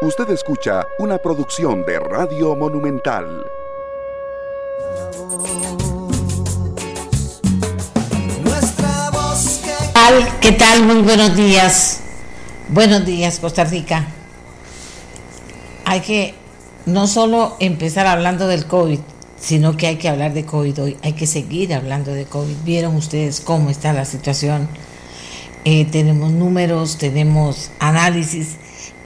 Usted escucha una producción de Radio Monumental. ¿Qué tal? Muy buenos días. Buenos días, Costa Rica. Hay que no solo empezar hablando del COVID, sino que hay que hablar de COVID hoy. Hay que seguir hablando de COVID. Vieron ustedes cómo está la situación. Eh, tenemos números, tenemos análisis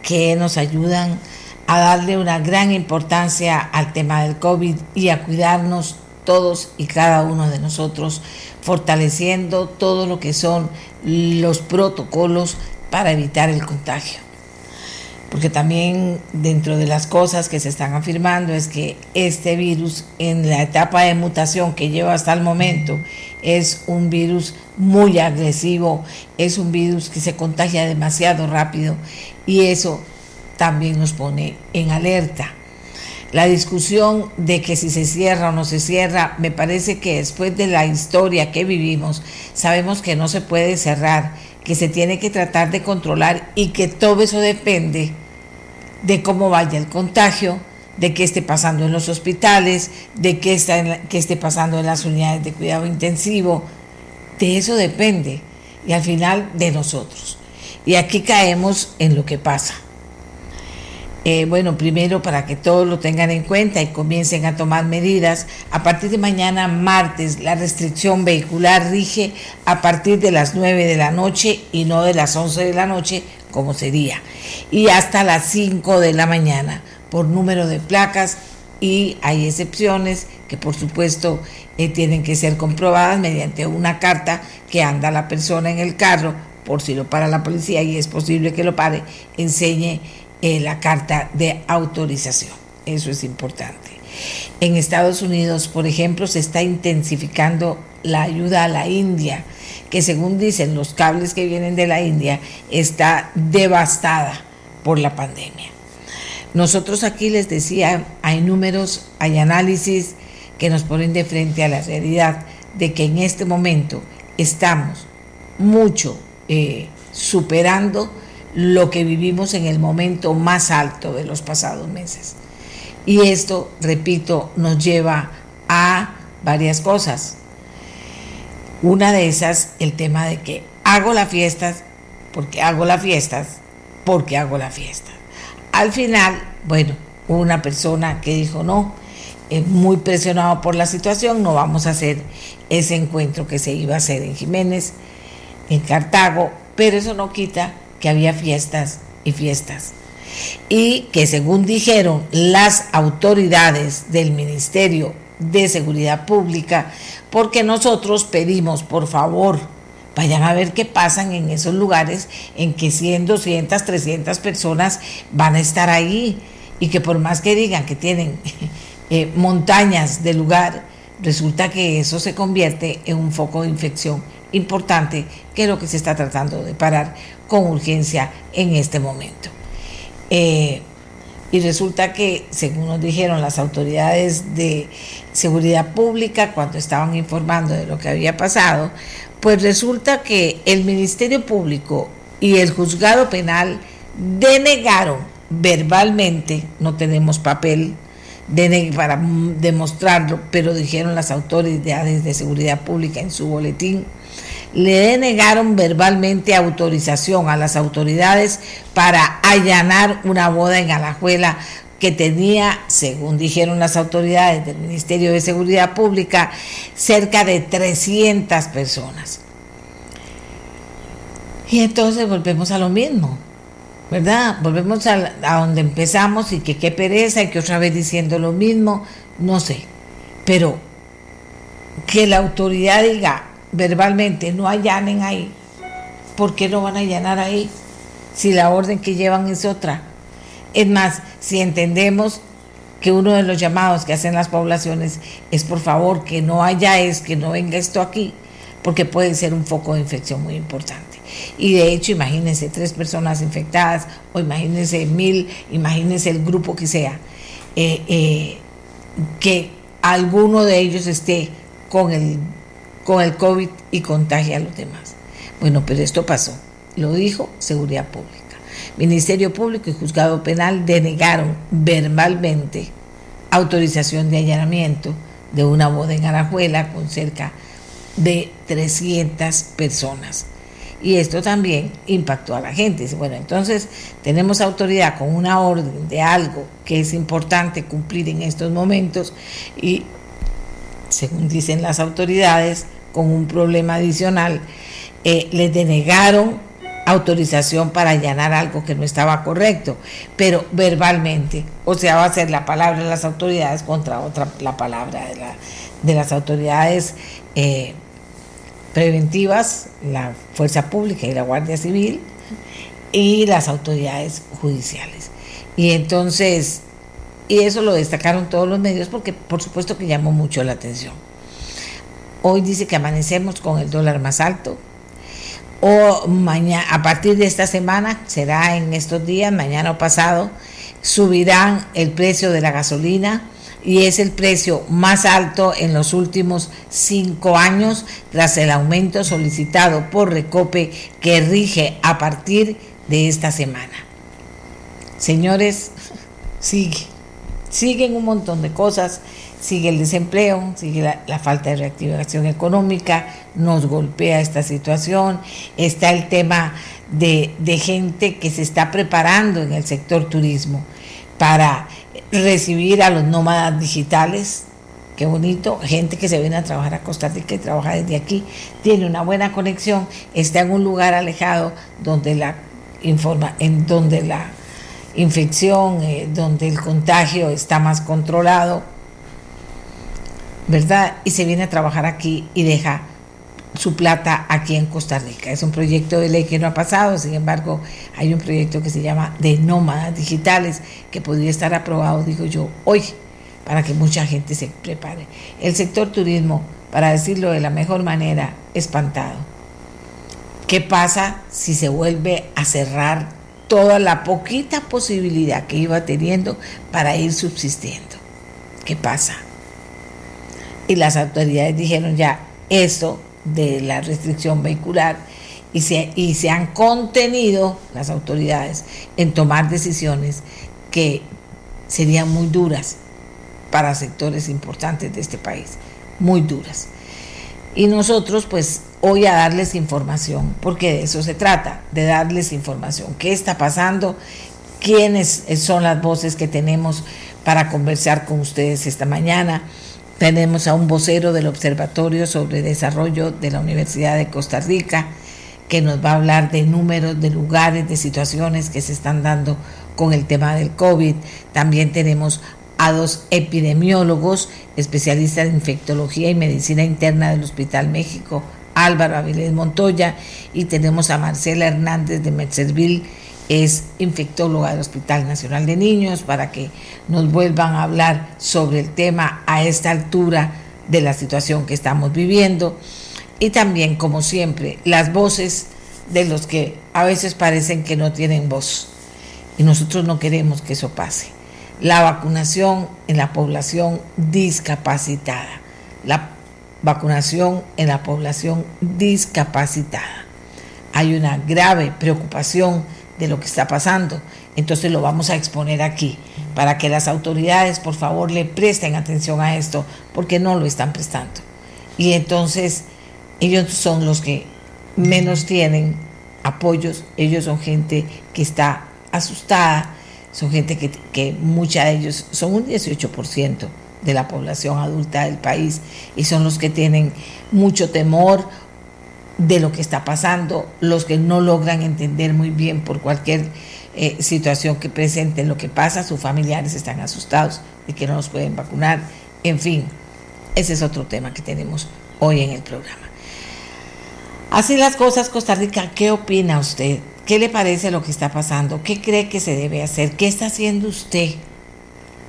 que nos ayudan a darle una gran importancia al tema del COVID y a cuidarnos todos y cada uno de nosotros, fortaleciendo todo lo que son los protocolos para evitar el contagio. Porque también dentro de las cosas que se están afirmando es que este virus en la etapa de mutación que lleva hasta el momento es un virus muy agresivo, es un virus que se contagia demasiado rápido y eso también nos pone en alerta la discusión de que si se cierra o no se cierra, me parece que después de la historia que vivimos, sabemos que no se puede cerrar, que se tiene que tratar de controlar y que todo eso depende de cómo vaya el contagio, de qué esté pasando en los hospitales, de qué, está qué esté pasando en las unidades de cuidado intensivo. De eso depende y al final de nosotros. Y aquí caemos en lo que pasa. Eh, bueno, primero para que todos lo tengan en cuenta y comiencen a tomar medidas, a partir de mañana martes la restricción vehicular rige a partir de las 9 de la noche y no de las 11 de la noche como sería, y hasta las 5 de la mañana por número de placas y hay excepciones que por supuesto eh, tienen que ser comprobadas mediante una carta que anda la persona en el carro por si lo para la policía y es posible que lo pare, enseñe eh, la carta de autorización. Eso es importante. En Estados Unidos, por ejemplo, se está intensificando la ayuda a la India, que según dicen los cables que vienen de la India, está devastada por la pandemia. Nosotros aquí les decía, hay números, hay análisis que nos ponen de frente a la realidad de que en este momento estamos mucho eh, superando lo que vivimos en el momento más alto de los pasados meses. Y esto, repito, nos lleva a varias cosas. Una de esas, el tema de que hago las fiestas porque hago las fiestas, porque hago la fiesta. Al final, bueno, una persona que dijo no, es muy presionado por la situación, no vamos a hacer ese encuentro que se iba a hacer en Jiménez, en Cartago, pero eso no quita que había fiestas y fiestas. Y que según dijeron las autoridades del Ministerio de Seguridad Pública, porque nosotros pedimos, por favor, vayan a ver qué pasan en esos lugares en que 100, 200, 300 personas van a estar ahí y que por más que digan que tienen eh, montañas de lugar, resulta que eso se convierte en un foco de infección importante que es lo que se está tratando de parar con urgencia en este momento. Eh, y resulta que, según nos dijeron las autoridades de seguridad pública cuando estaban informando de lo que había pasado, pues resulta que el Ministerio Público y el juzgado penal denegaron verbalmente, no tenemos papel para demostrarlo, pero dijeron las autoridades de seguridad pública en su boletín, le denegaron verbalmente autorización a las autoridades para allanar una boda en Alajuela que tenía, según dijeron las autoridades del Ministerio de Seguridad Pública, cerca de 300 personas. Y entonces volvemos a lo mismo, ¿verdad? Volvemos a, donde empezamos y que qué pereza y que otra vez diciendo lo mismo, no sé. Pero que la autoridad diga, verbalmente no allanen ahí, ¿por qué no van a allanar ahí si la orden que llevan es otra? Es más, si entendemos que uno de los llamados que hacen las poblaciones es por favor que no haya es, que no venga esto aquí, porque puede ser un foco de infección muy importante. Y de hecho, imagínense tres personas infectadas o imagínense mil, imagínense el grupo que sea, eh, eh, que alguno de ellos esté con el con el COVID y contagia a los demás. Bueno, pero esto pasó, lo dijo Seguridad Pública. Ministerio Público y Juzgado Penal denegaron verbalmente autorización de allanamiento de una boda en Arajuela con cerca de 300 personas. Y esto también impactó a la gente. Bueno, entonces tenemos autoridad con una orden de algo que es importante cumplir en estos momentos y, según dicen las autoridades, con un problema adicional, eh, les denegaron autorización para allanar algo que no estaba correcto, pero verbalmente, o sea, va a ser la palabra de las autoridades contra otra la palabra de, la, de las autoridades eh, preventivas, la Fuerza Pública y la Guardia Civil, y las autoridades judiciales. Y entonces, y eso lo destacaron todos los medios porque por supuesto que llamó mucho la atención. Hoy dice que amanecemos con el dólar más alto, o mañana, a partir de esta semana, será en estos días, mañana o pasado, subirán el precio de la gasolina y es el precio más alto en los últimos cinco años tras el aumento solicitado por Recope que rige a partir de esta semana. Señores, sigue, siguen un montón de cosas. Sigue el desempleo, sigue la, falta de reactivación económica, nos golpea esta situación, está el tema de, gente que se está preparando en el sector turismo para recibir a los nómadas digitales, qué bonito, gente que se viene a trabajar a Costa Rica y trabaja desde aquí, tiene una buena conexión, está en un lugar alejado donde la informa, en donde la infección, eh, donde el contagio está más controlado ¿verdad? Y se viene a trabajar aquí y deja su plata aquí en Costa Rica. Es un proyecto de ley que no ha pasado, sin embargo, hay un proyecto que se llama de nómadas digitales que podría estar aprobado, digo yo, hoy, para que mucha gente se prepare. El sector turismo, para decirlo de la mejor manera, espantado. ¿Qué pasa si se vuelve a cerrar toda la poquita posibilidad que iba teniendo para ir subsistiendo? ¿Qué pasa? y las autoridades dijeron ya eso de la restricción vehicular y se, y se han contenido las autoridades en tomar decisiones que serían muy duras para sectores importantes de este país, muy duras. Y nosotros pues hoy a darles información, porque de eso se trata, de darles información, qué está pasando, quiénes son las voces que tenemos para conversar con ustedes esta mañana tenemos a un vocero del Observatorio sobre Desarrollo de la Universidad de Costa Rica que nos va a hablar de números, de lugares, de situaciones que se están dando con el tema del COVID. También tenemos a dos epidemiólogos, especialistas en infectología y medicina interna del Hospital México, Álvaro Avilés Montoya, y tenemos a Marcela Hernández de Mercerville es infectóloga del Hospital Nacional de Niños, para que nos vuelvan a hablar sobre el tema a esta altura de la situación que estamos viviendo. Y también, como siempre, las voces de los que a veces parecen que no tienen voz. Y nosotros no queremos que eso pase. La vacunación en la población discapacitada. La vacunación en la población discapacitada. Hay una grave preocupación de lo que está pasando. Entonces lo vamos a exponer aquí para que las autoridades por favor le presten atención a esto porque no lo están prestando. Y entonces ellos son los que menos tienen apoyos, ellos son gente que está asustada, son gente que, que mucha de ellos son un 18% de la población adulta del país y son los que tienen mucho temor de lo que está pasando, los que no logran entender muy bien por cualquier eh, situación que presenten lo que pasa, sus familiares están asustados de que no nos pueden vacunar, en fin, ese es otro tema que tenemos hoy en el programa. Así las cosas, Costa Rica, ¿qué opina usted? ¿Qué le parece lo que está pasando? ¿Qué cree que se debe hacer? ¿Qué está haciendo usted?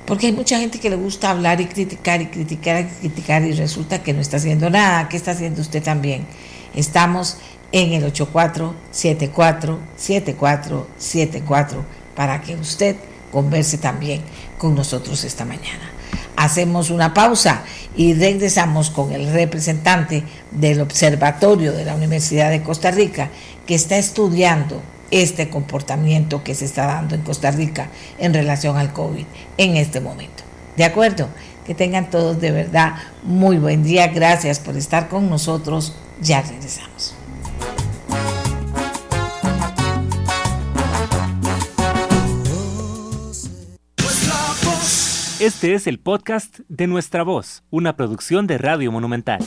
Porque hay mucha gente que le gusta hablar y criticar y criticar y criticar y resulta que no está haciendo nada. ¿Qué está haciendo usted también? Estamos en el 84747474 para que usted converse también con nosotros esta mañana. Hacemos una pausa y regresamos con el representante del Observatorio de la Universidad de Costa Rica que está estudiando este comportamiento que se está dando en Costa Rica en relación al COVID en este momento. ¿De acuerdo? Que tengan todos de verdad muy buen día. Gracias por estar con nosotros. Ya regresamos. Este es el podcast de Nuestra Voz, una producción de Radio Monumental.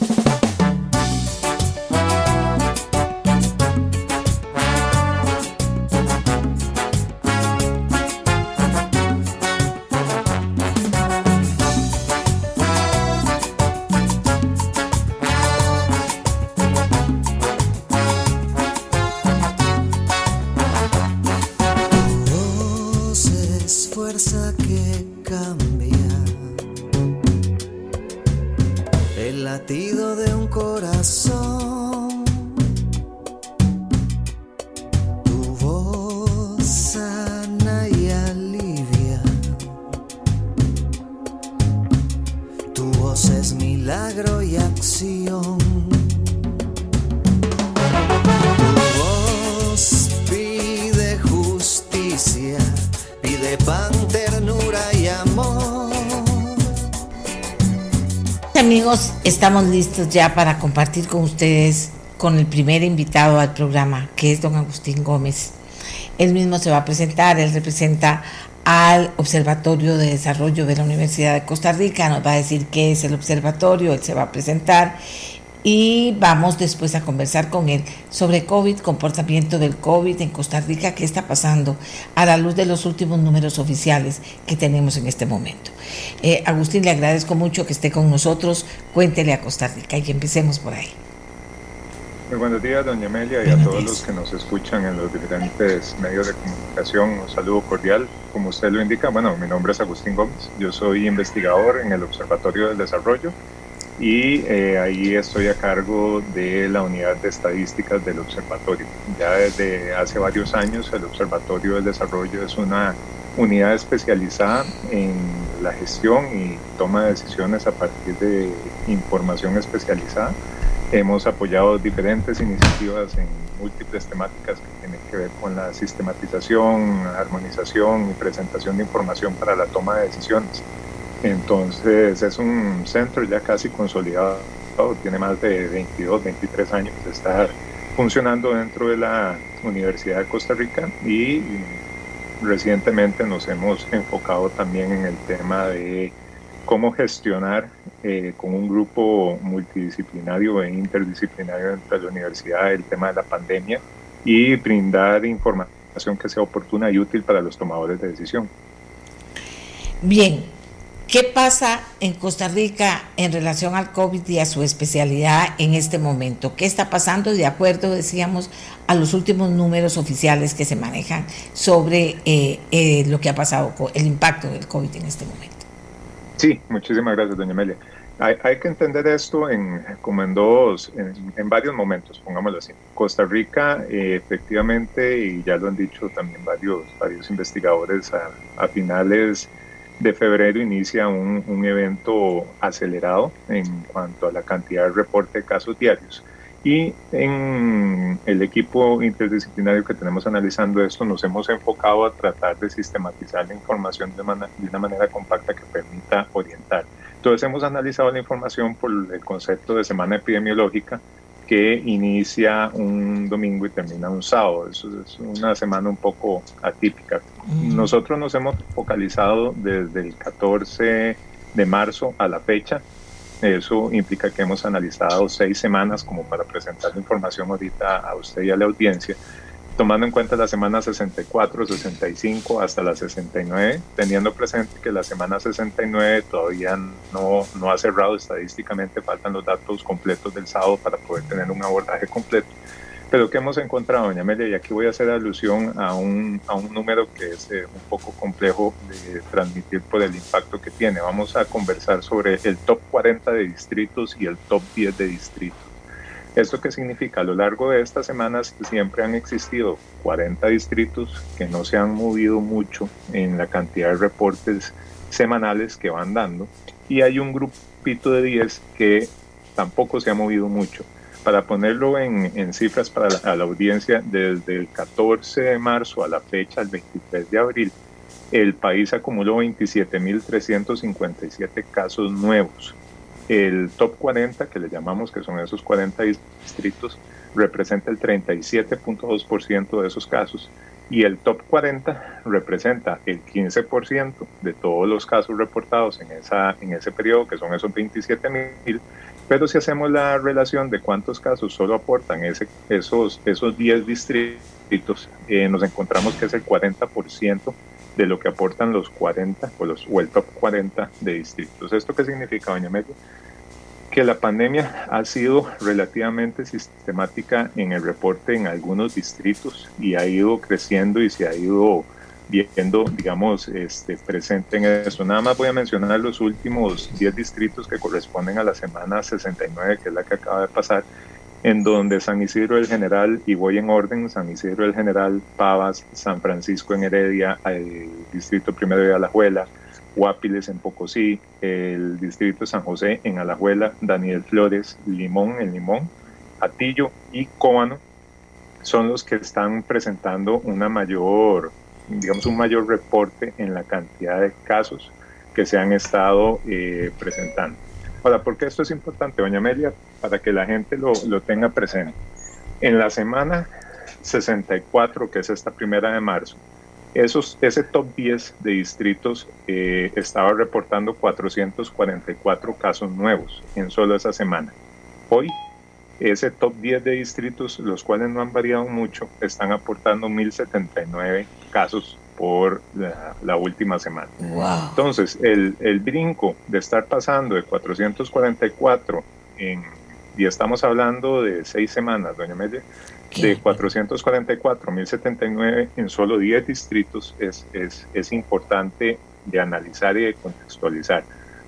Estamos listos ya para compartir con ustedes con el primer invitado al programa, que es don Agustín Gómez. Él mismo se va a presentar, él representa al Observatorio de Desarrollo de la Universidad de Costa Rica, nos va a decir qué es el observatorio, él se va a presentar y vamos después a conversar con él sobre COVID, comportamiento del COVID en Costa Rica, qué está pasando a la luz de los últimos números oficiales que tenemos en este momento. Eh, Agustín, le agradezco mucho que esté con nosotros, cuéntele a Costa Rica y empecemos por ahí. Muy buenos días, doña Amelia, y a todos los que nos escuchan en los diferentes medios de comunicación. Un saludo cordial. Como usted lo indica, bueno, mi nombre es Agustín Gómez. Yo soy investigador en el Observatorio del Desarrollo y eh, ahí estoy a cargo de la unidad de estadísticas del observatorio. Ya desde hace varios años el Observatorio del Desarrollo es una unidad especializada en la gestión y toma de decisiones a partir de información especializada. Hemos apoyado diferentes iniciativas en múltiples temáticas que tienen que ver con la sistematización, armonización y presentación de información para la toma de decisiones entonces es un centro ya casi consolidado, tiene más de 22, 23 años de estar funcionando dentro de la Universidad de Costa Rica y recientemente nos hemos enfocado también en el tema de cómo gestionar eh, con un grupo multidisciplinario e interdisciplinario dentro de la universidad el tema de la pandemia y brindar información que sea oportuna y útil para los tomadores de decisión. Bien, ¿Qué pasa en Costa Rica en relación al COVID y a su especialidad en este momento? ¿Qué está pasando de acuerdo, decíamos, a los últimos números oficiales que se manejan sobre eh, eh, lo que ha pasado, con el impacto del COVID en este momento? Sí, muchísimas gracias, doña Amelia. Hay, que entender esto en, como en dos, en, varios momentos, pongámoslo así. Costa Rica, eh, efectivamente, y ya lo han dicho también varios, varios investigadores a, a finales de febrero inicia un, un, evento acelerado en cuanto a la cantidad de reporte de casos diarios. Y en el equipo interdisciplinario que tenemos analizando esto, nos hemos enfocado a tratar de sistematizar la información de, de una manera compacta que permita orientar. Entonces hemos analizado la información por el concepto de semana epidemiológica, que inicia un domingo y termina un sábado. Eso es una semana un poco atípica. Mm. Nosotros nos hemos focalizado desde el 14 de marzo a la fecha. Eso implica que hemos analizado seis semanas como para presentar la información ahorita a usted y a la audiencia tomando en cuenta la semana 64, 65 hasta la 69, teniendo presente que la semana 69 todavía no, no ha cerrado estadísticamente, faltan los datos completos del sábado para poder tener un abordaje completo. Pero ¿qué hemos encontrado, doña Amelia? Y aquí voy a hacer alusión a un, a un número que es eh, un poco complejo de transmitir por el impacto que tiene. Vamos a conversar sobre el top 40 de distritos y el top 10 de distritos. ¿Esto qué significa? A lo largo de estas semanas siempre han existido 40 distritos que no se han movido mucho en la cantidad de reportes semanales que van dando y hay un grupito de 10 que tampoco se ha movido mucho. para ponerlo en, cifras para la, la, audiencia, desde el 14 de marzo a la fecha, el 23 de abril, el país acumuló 27.357 casos nuevos. El top 40, que le llamamos que son esos 40 distritos, representa el 37.2% de esos casos y el top 40 representa el 15% de todos los casos reportados en, esa, en ese periodo, que son esos 27 mil. Pero si hacemos la relación de cuántos casos solo aportan ese, esos, esos 10 distritos, eh, nos encontramos que es el 40% de lo que aportan los 40 o, los, el top 40 de distritos. ¿Esto qué significa, doña Medio? que la pandemia ha sido relativamente sistemática en el reporte en algunos distritos y ha ido creciendo y se ha ido viendo, digamos, este, presente en eso. Nada más voy a mencionar los últimos 10 distritos que corresponden a la semana 69, que es la que acaba de pasar, en donde San Isidro del General, y voy en orden, San Isidro del General, Pavas, San Francisco en Heredia, el Distrito Primero de Alajuela, Guapiles en Pocosí, el Distrito San José en Alajuela, Daniel Flores, Limón en Limón, Atillo y Cóbano son los que están presentando una mayor, digamos, un mayor reporte en la cantidad de casos que se han estado eh, presentando. Ahora, ¿por qué esto es importante, doña Amelia? Para que la gente lo, lo tenga presente. En la semana 64, que es esta primera de marzo, esos, ese top 10 de distritos eh, estaba reportando 444 casos nuevos en solo esa semana. Hoy, ese top 10 de distritos, los cuales no han variado mucho, están aportando 1.079 casos por la, última semana. Entonces, el, el, brinco de estar pasando de 444 en, y estamos hablando de seis semanas, doña Media, de 444.079 en solo 10 distritos es, es, es, importante de analizar y de contextualizar.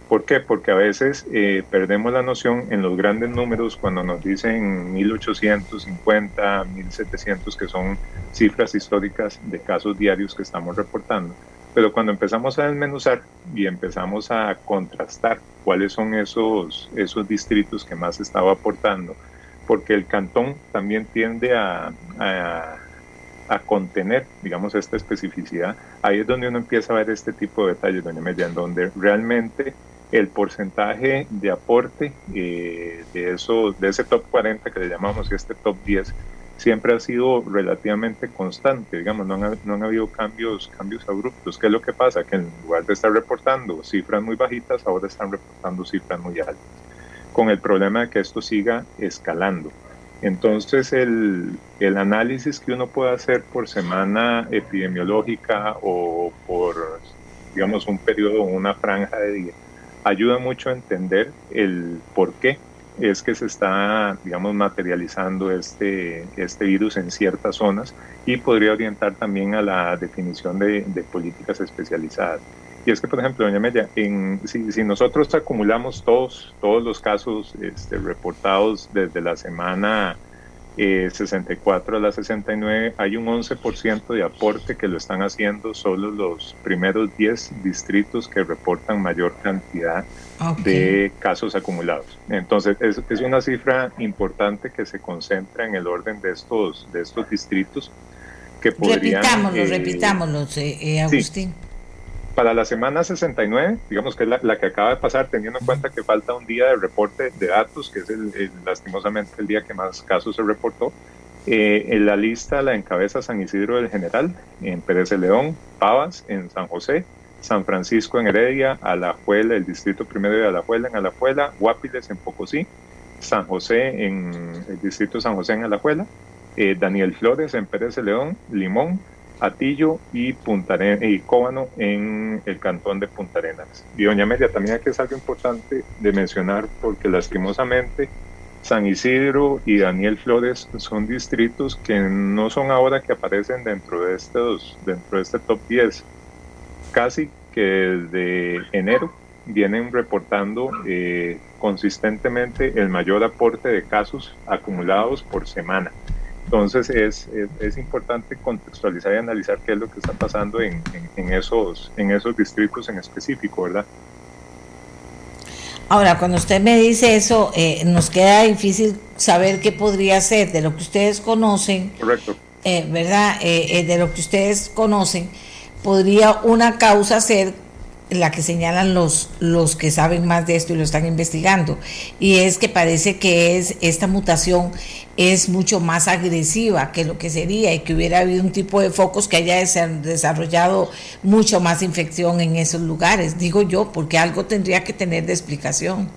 ¿Por qué? Porque a veces eh, perdemos la noción en los grandes números cuando nos dicen 1850, 1700, que son cifras históricas de casos diarios que estamos reportando. Pero cuando empezamos a desmenuzar y empezamos a contrastar cuáles son esos, esos distritos que más estaba aportando, porque el cantón también tiende a, a, contener, digamos, esta especificidad. Ahí es donde uno empieza a ver este tipo de detalles, doña Media, en donde realmente el porcentaje de aporte eh, de, eso, de ese top 40 que le llamamos y este top 10 siempre ha sido relativamente constante, digamos, no han, no han habido cambios, cambios abruptos. ¿Qué es lo que pasa? Que en lugar de estar reportando cifras muy bajitas, ahora están reportando cifras muy altas con el problema de que esto siga escalando. Entonces, el, el, análisis que uno puede hacer por semana epidemiológica o por, digamos, un periodo o una franja de día, ayuda mucho a entender el por qué es que se está, digamos, materializando este, este virus en ciertas zonas y podría orientar también a la definición de, de políticas especializadas. Y es que, por ejemplo, doña Media, en, si, nosotros acumulamos todos, todos los casos este, reportados desde la semana 64 eh, a la 69, hay un 11% de aporte que lo están haciendo solo los primeros 10 distritos que reportan mayor cantidad de casos acumulados. Entonces, es, es, una cifra importante que se concentra en el orden de estos, de estos distritos que podrían... Repitámoslo, eh, repitámoslo, eh, Agustín para la semana 69, digamos que es la, que acaba de pasar, teniendo en cuenta que falta un día de reporte de datos, que es el, lastimosamente el día que más casos se reportó, eh, en la lista la encabeza San Isidro del General, en Pérez de León, Pavas, en San José, San Francisco en Heredia, Alajuela, el distrito primero de Alajuela en Alajuela, Guapiles en Pocosí, San José en el distrito San José en Alajuela, eh, Daniel Flores en Pérez de León, Limón, Atillo y Punta y Cóbano en el cantón de Punta Arenas. Y doña Amelia, también aquí es algo importante de mencionar porque lastimosamente San Isidro y Daniel Flores son distritos que no son ahora que aparecen dentro de estos dentro de este top 10. Casi que desde enero vienen reportando eh, consistentemente el mayor aporte de casos acumulados por semana. Entonces es, es, importante contextualizar y analizar qué es lo que está pasando en, en, esos, en esos distritos en específico, ¿verdad? Ahora, cuando usted me dice eso, eh, nos queda difícil saber qué podría ser de lo que ustedes conocen. Correcto. Eh, ¿Verdad? Eh, de lo que ustedes conocen, podría una causa ser la que señalan los, los que saben más de esto y lo están investigando. Y es que parece que es esta mutación es mucho más agresiva que lo que sería y que hubiera habido un tipo de focos que haya desarrollado mucho más infección en esos lugares, digo yo, porque algo tendría que tener de explicación.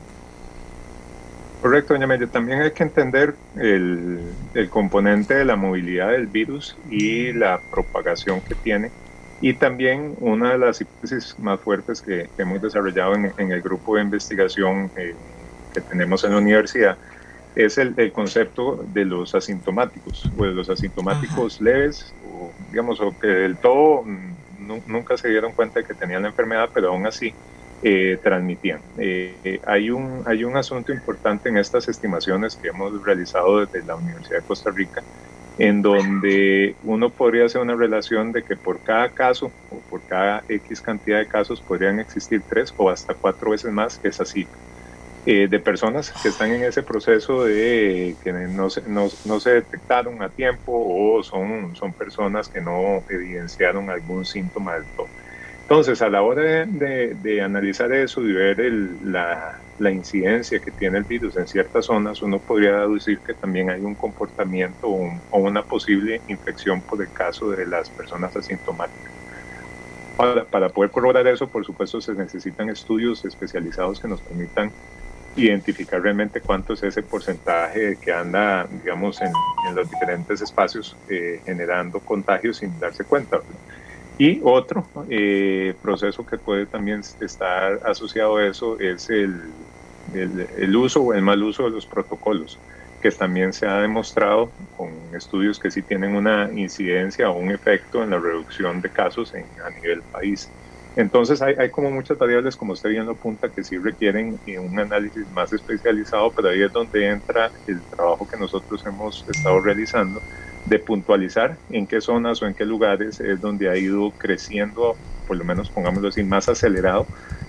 Correcto, doña Media. También hay que entender el, el componente de la movilidad del virus y la propagación que tiene y también una de las hipótesis más fuertes que, hemos desarrollado en, el grupo de investigación eh, que tenemos en la universidad es el, concepto de los asintomáticos, o de los asintomáticos leves, o digamos, o que del todo mm, nunca se dieron cuenta de que tenían la enfermedad, pero aún así eh, transmitían. Eh, hay, un, hay un asunto importante en estas estimaciones que hemos realizado desde la Universidad de Costa Rica, en donde uno podría hacer una relación de que por cada caso o por cada X cantidad de casos podrían existir tres o hasta cuatro veces más esa cifra. Eh, de personas que están en ese proceso de que no se, no, se detectaron a tiempo o son, son personas que no evidenciaron algún síntoma del todo. Entonces, a la hora de, analizar eso y ver la, la, incidencia que tiene el virus en ciertas zonas, uno podría deducir que también hay un comportamiento o, una posible infección por el caso de las personas asintomáticas. Ahora, para poder corroborar eso, por supuesto, se necesitan estudios especializados que nos permitan identificar realmente cuánto es ese porcentaje que anda, digamos, en, los diferentes espacios eh, generando contagios sin darse cuenta. Y otro eh, proceso que puede también estar asociado a eso es el, el, uso o el mal uso de los protocolos, que también se ha demostrado con estudios que sí tienen una incidencia o un efecto en la reducción de casos en, a nivel país. Entonces hay, como muchas variables, como usted bien lo apunta, que sí requieren eh, un análisis más especializado, pero ahí es donde entra el trabajo que nosotros hemos estado realizando de puntualizar en qué zonas o en qué lugares es donde ha ido creciendo, por lo menos pongámoslo así, más acelerado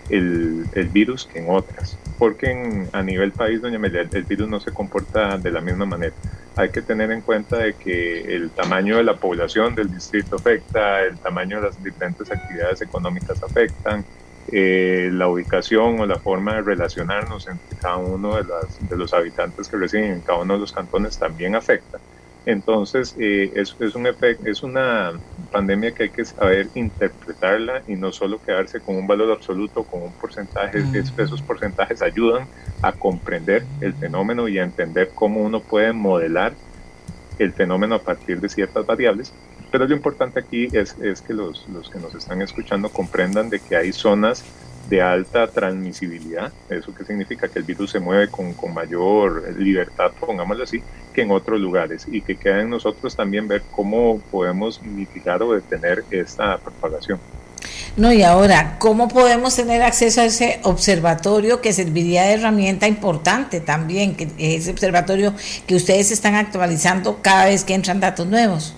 el, el virus que en otras. Porque a nivel país, doña Amelia, el, virus no se comporta de la misma manera. Hay que tener en cuenta de que el tamaño de la población del distrito afecta, el tamaño de las diferentes actividades económicas afectan, eh, la ubicación o la forma de relacionarnos entre cada uno de, las, de los habitantes que residen en cada uno de los cantones también afecta. Entonces, eh, es, es, un efecto, es una pandemia que hay que saber interpretarla y no solo quedarse con un valor absoluto, con un porcentaje. Esos porcentajes ayudan a comprender el fenómeno y a entender cómo uno puede modelar el fenómeno a partir de ciertas variables. Pero lo importante aquí es, es que los, los que nos están escuchando comprendan de que hay zonas de alta transmisibilidad, eso que significa que el virus se mueve con, con, mayor libertad, pongámoslo así, que en otros lugares y que queda en nosotros también ver cómo podemos mitigar o detener esta propagación. No, y ahora, ¿cómo podemos tener acceso a ese observatorio que serviría de herramienta importante también, que ese observatorio que ustedes están actualizando cada vez que entran datos nuevos?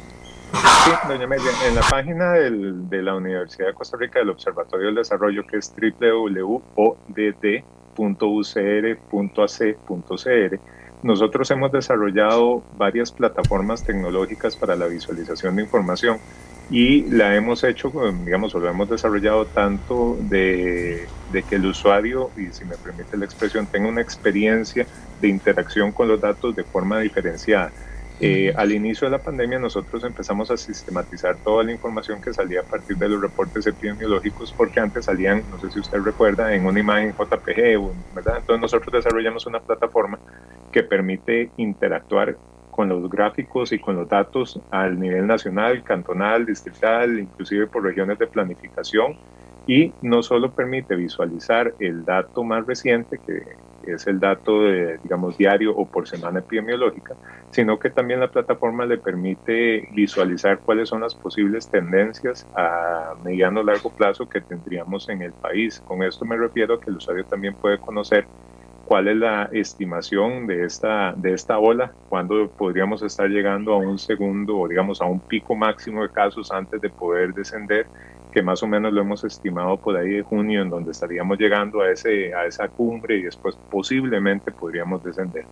Sí, doña Media, en la página de la Universidad de Costa Rica del Observatorio del Desarrollo, que es www.odd.ucr.ac.cr, nosotros hemos desarrollado varias plataformas tecnológicas para la visualización de información y la hemos hecho, digamos, o lo hemos desarrollado tanto de, que el usuario, y si me permite la expresión, tenga una experiencia de interacción con los datos de forma diferenciada. Eh, al inicio de la pandemia nosotros empezamos a sistematizar toda la información que salía a partir de los reportes epidemiológicos porque antes salían, no sé si usted recuerda, en una imagen JPG, ¿verdad? Entonces nosotros desarrollamos una plataforma que permite interactuar con los gráficos y con los datos al nivel nacional, cantonal, distrital, inclusive por regiones de planificación y no solo permite visualizar el dato más reciente, que es el dato de, digamos, diario o por semana epidemiológica, sino que también la plataforma le permite visualizar cuáles son las posibles tendencias a mediano o largo plazo que tendríamos en el país. Con esto me refiero a que el usuario también puede conocer cuál es la estimación de esta, de esta ola, cuándo podríamos estar llegando a un segundo o digamos a un pico máximo de casos antes de poder descender que más o menos lo hemos estimado por ahí de junio, en donde estaríamos llegando a, ese, a esa cumbre y después posiblemente podríamos descender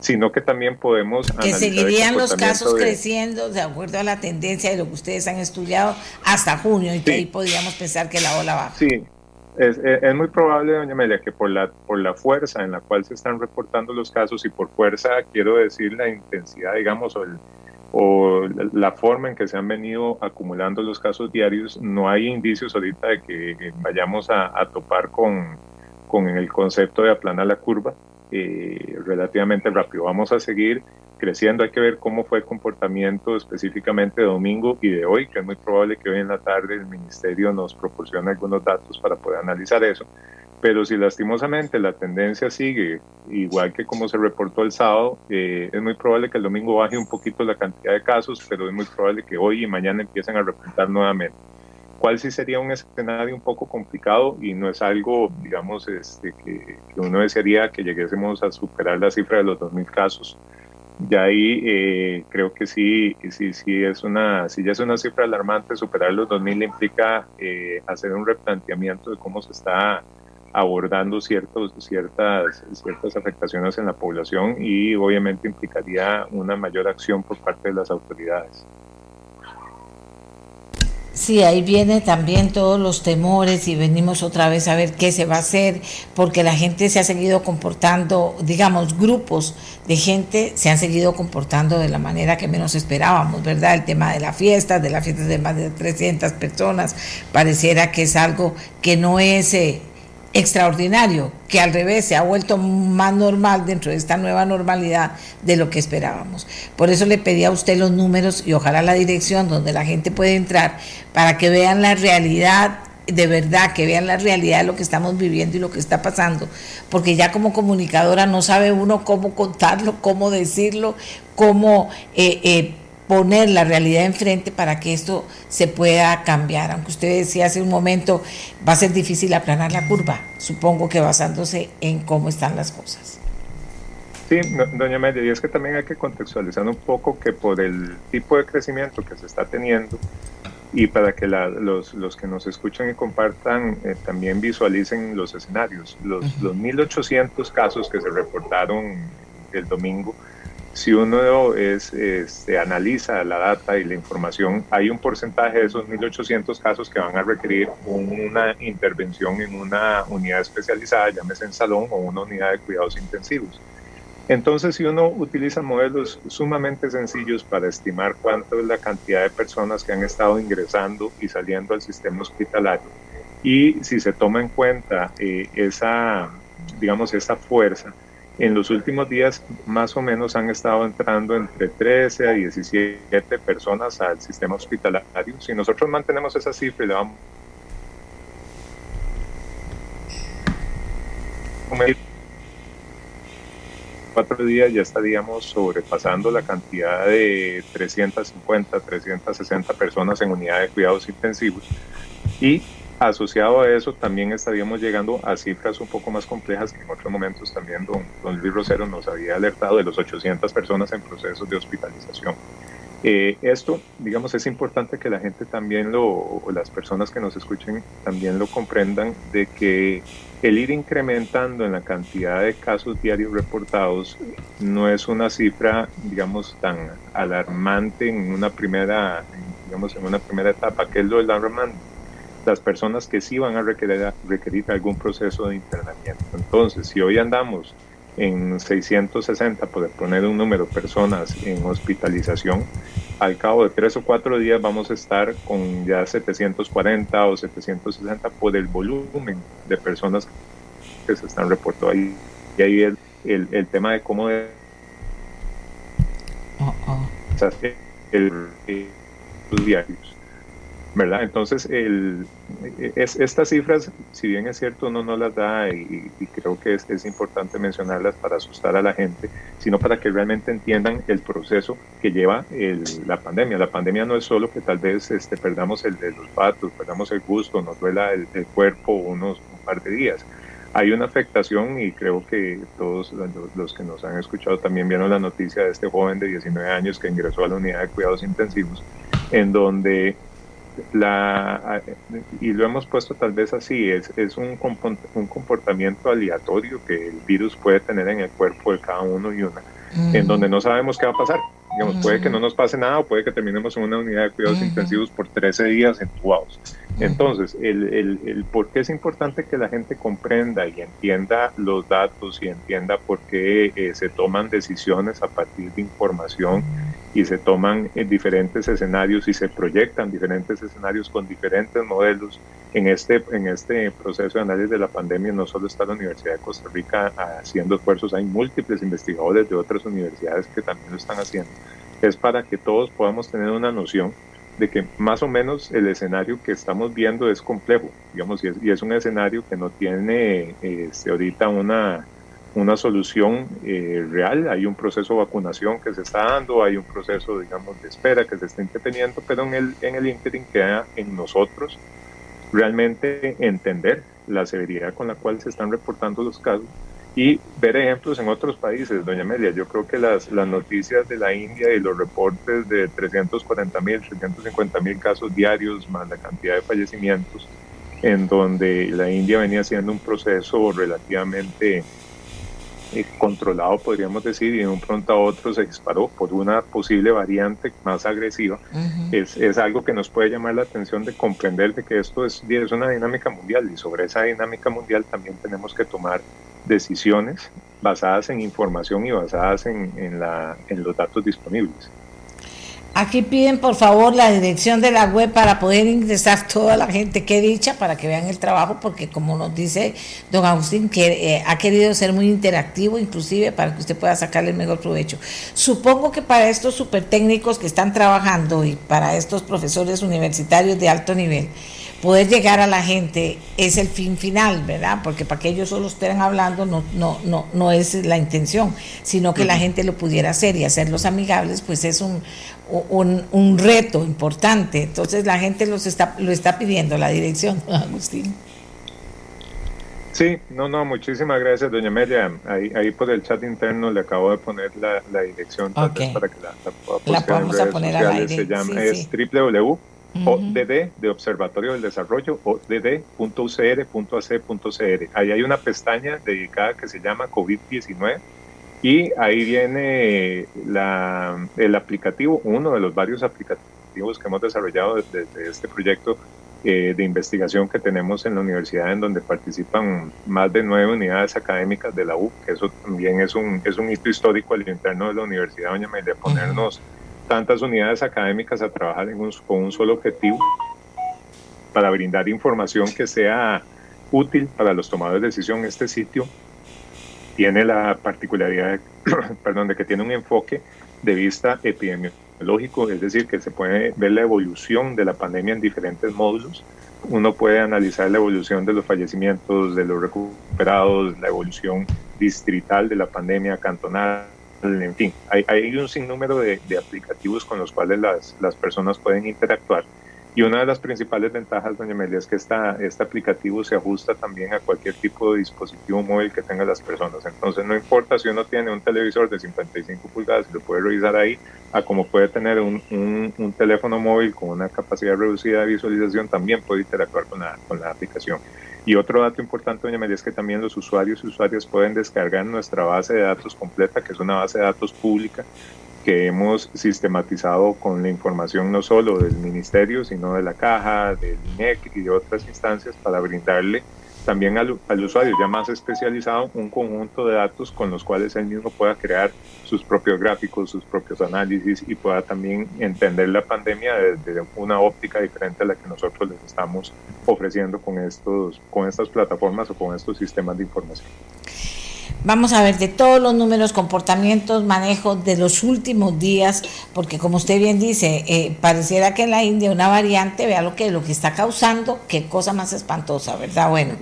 sino que también podemos... Que seguirían los casos creciendo de acuerdo a la tendencia de lo que ustedes han estudiado hasta junio y que ahí podríamos pensar que la ola baja. Sí, es, es, muy probable, doña Amelia, que por la, por la fuerza en la cual se están reportando los casos y por fuerza quiero decir la intensidad, digamos, o, el, o la forma en que se han venido acumulando los casos diarios, no hay indicios ahorita de que vayamos a, a topar con, con el concepto de aplanar la curva eh, relativamente rápido. Vamos a seguir creciendo. Hay que ver cómo fue el comportamiento específicamente de domingo y de hoy, que es muy probable que hoy en la tarde el ministerio nos proporcione algunos datos para poder analizar eso. Pero si lastimosamente la tendencia sigue igual que como se reportó el sábado, eh, es muy probable que el domingo baje un poquito la cantidad de casos, pero es muy probable que hoy y mañana empiecen a repuntar nuevamente cuál sí sería un escenario un poco complicado y no es algo, digamos, este, que, uno desearía que lleguésemos a superar la cifra de los 2.000 casos. Ya ahí eh, creo que sí, sí, sí es una, si ya es una cifra alarmante, superar los 2.000 implica eh, hacer un replanteamiento de cómo se está abordando ciertos, ciertas, ciertas afectaciones en la población y obviamente implicaría una mayor acción por parte de las autoridades. Sí, ahí viene también todos los temores y venimos otra vez a ver qué se va a hacer, porque la gente se ha seguido comportando, digamos, grupos de gente se han seguido comportando de la manera que menos esperábamos, ¿verdad? El tema de la fiesta, de las fiestas de más de 300 personas, pareciera que es algo que no es... Eh, extraordinario, que al revés se ha vuelto más normal dentro de esta nueva normalidad de lo que esperábamos. Por eso le pedí a usted los números y ojalá la dirección donde la gente puede entrar para que vean la realidad de verdad, que vean la realidad de lo que estamos viviendo y lo que está pasando, porque ya como comunicadora no sabe uno cómo contarlo, cómo decirlo, cómo eh, eh, poner la realidad enfrente para que esto se pueda cambiar. Aunque usted decía hace un momento, va a ser difícil aplanar la curva, supongo que basándose en cómo están las cosas. Sí, doña Media, y es que también hay que contextualizar un poco que por el tipo de crecimiento que se está teniendo y para que los, los, que nos escuchan y compartan eh, también visualicen los escenarios, los, los 1.800 casos que se reportaron el domingo, si uno es, este, analiza la data y la información, hay un porcentaje de esos 1.800 casos que van a requerir una intervención en una unidad especializada, llámese en salón o una unidad de cuidados intensivos. Entonces, si uno utiliza modelos sumamente sencillos para estimar cuánto es la cantidad de personas que han estado ingresando y saliendo al sistema hospitalario, y si se toma en cuenta eh, esa, digamos, esa fuerza, en los últimos días más o menos han estado entrando entre 13 a 17 personas al sistema hospitalario. Si nosotros mantenemos esa cifra y le vamos cuatro días ya estaríamos sobrepasando la cantidad de 350, 360 personas en unidad de cuidados intensivos y Asociado a eso, también estaríamos llegando a cifras un poco más complejas que en otros momentos también don, don Luis Rosero nos había alertado de los 800 personas en procesos de hospitalización. Eh, esto, digamos, es importante que la gente también lo, o las personas que nos escuchen también lo comprendan, de que el ir incrementando en la cantidad de casos diarios reportados no es una cifra, digamos, tan alarmante en una primera, digamos, en una primera etapa, que es lo alarmante las personas que sí van a requerir, requerir algún proceso de internamiento. Entonces, si hoy andamos en 660, por poner un número, personas en hospitalización, al cabo de tres o cuatro días vamos a estar con ya 740 o 760 por el volumen de personas que se están reportando ahí. Y ahí el, el, el tema de cómo... De, oh, oh. El, los diarios. ¿Verdad? Entonces, el, es, estas cifras, si bien es cierto, uno no las da y, creo que es, importante mencionarlas para asustar a la gente, sino para que realmente entiendan el proceso que lleva el, la pandemia. La pandemia no es solo que tal vez este, perdamos el, los olfato, perdamos el gusto, nos duela el, cuerpo unos un par de días. Hay una afectación y creo que todos los que nos han escuchado también vieron la noticia de este joven de 19 años que ingresó a la unidad de cuidados intensivos, en donde la, y lo hemos puesto tal vez así, es, es un, un comportamiento aleatorio que el virus puede tener en el cuerpo de cada uno y una, en donde no sabemos qué va a pasar. Digamos, puede que no nos pase nada o puede que terminemos en una unidad de cuidados intensivos por 13 días entubados. Entonces, el, el, el, por qué es importante que la gente comprenda y entienda los datos y entienda por qué eh, se toman decisiones a partir de información y se toman en diferentes escenarios y se proyectan diferentes escenarios con diferentes modelos. En este, en este proceso de análisis de la pandemia no solo está la Universidad de Costa Rica haciendo esfuerzos, hay múltiples investigadores de otras universidades que también lo están haciendo. Es para que todos podamos tener una noción de que más o menos el escenario que estamos viendo es complejo, digamos, y es, y es un escenario que no tiene este, ahorita una, una solución eh, real. Hay un proceso de vacunación que se está dando, hay un proceso, digamos, de espera que se está interviniendo, pero en el, en el interim queda en nosotros realmente entender la severidad con la cual se están reportando los casos y ver ejemplos en otros países, doña Amelia. Yo creo que las, las noticias de la India y los reportes de 340 mil, 350 mil casos diarios, más la cantidad de fallecimientos, en donde la India venía haciendo un proceso relativamente eh, controlado, podríamos decir, y de un pronto a otro se disparó por una posible variante más agresiva, es, es, algo que nos puede llamar la atención de comprender de que esto es, es una dinámica mundial y sobre esa dinámica mundial también tenemos que tomar decisiones basadas en información y basadas en, en, la, en los datos disponibles. Aquí piden por favor la dirección de la web para poder ingresar toda la gente que dicha para que vean el trabajo, porque como nos dice don Agustín, que eh, ha querido ser muy interactivo, inclusive para que usted pueda sacarle el mejor provecho. Supongo que para estos super técnicos que están trabajando y para estos profesores universitarios de alto nivel, poder llegar a la gente es el fin final, ¿verdad? Porque para que ellos solo estén hablando no, no, no, no es la intención, sino que la gente lo pudiera hacer y hacerlos amigables, pues es un, un, un, reto importante. Entonces la gente los está, lo está pidiendo, la dirección, Agustín. Sí, no, no, muchísimas gracias, doña Amelia. Ahí, ahí por el chat interno le acabo de poner la, la dirección para que la, la a poner al aire. Se llama, sí, es sí. www ODD de Observatorio del Desarrollo, odd.ucr.ac.cr. Ahí hay una pestaña dedicada que se llama COVID-19 y ahí viene la, el aplicativo, uno de los varios aplicativos que hemos desarrollado desde, desde este proyecto eh, de investigación que tenemos en la universidad, en donde participan más de nueve unidades académicas de la U, que eso también es un, es un hito histórico al interno de la universidad, doña Amelia, ponernos tantas unidades académicas a trabajar en un, con un solo objetivo para brindar información que sea útil para los tomadores de decisión. Este sitio tiene la particularidad, perdón, de que tiene un enfoque de vista epidemiológico, es decir, que se puede ver la evolución de la pandemia en diferentes módulos. Uno puede analizar la evolución de los fallecimientos, de los recuperados, la evolución distrital de la pandemia cantonal, en fin, hay, hay un sinnúmero de, de, aplicativos con los cuales las, las, personas pueden interactuar. Y una de las principales ventajas, doña Amelia, es que esta, este aplicativo se ajusta también a cualquier tipo de dispositivo móvil que tengan las personas. Entonces, no importa si uno tiene un televisor de 55 pulgadas, lo puede revisar ahí, a como puede tener un, un, un teléfono móvil con una capacidad reducida de visualización, también puede interactuar con la, con la aplicación. Y otro dato importante, doña María, es que también los usuarios y usuarias pueden descargar nuestra base de datos completa, que es una base de datos pública que hemos sistematizado con la información no solo del ministerio, sino de la caja, del INEC y de otras instancias para brindarle también al, al, usuario ya más especializado un conjunto de datos con los cuales él mismo pueda crear sus propios gráficos, sus propios análisis y pueda también entender la pandemia desde una óptica diferente a la que nosotros les estamos ofreciendo con, estos, con estas plataformas o con estos sistemas de información. Vamos a ver de todos los números, comportamientos, manejo de los últimos días, porque como usted bien dice, eh, pareciera que en la India una variante, vea lo que, lo que está causando, qué cosa más espantosa, ¿verdad? Bueno,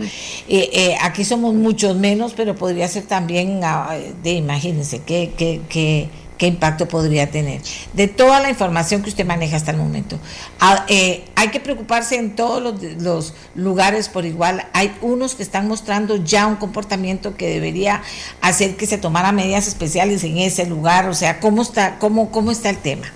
eh, eh, aquí somos muchos menos, pero podría ser también, ah, de imagínense, que... que, que qué impacto podría tener. De toda la información que usted maneja hasta el momento, eh, hay que preocuparse en todos los, los, lugares por igual. Hay unos que están mostrando ya un comportamiento que debería hacer que se tomara medidas especiales en ese lugar. O sea, ¿cómo está, cómo, cómo está el tema?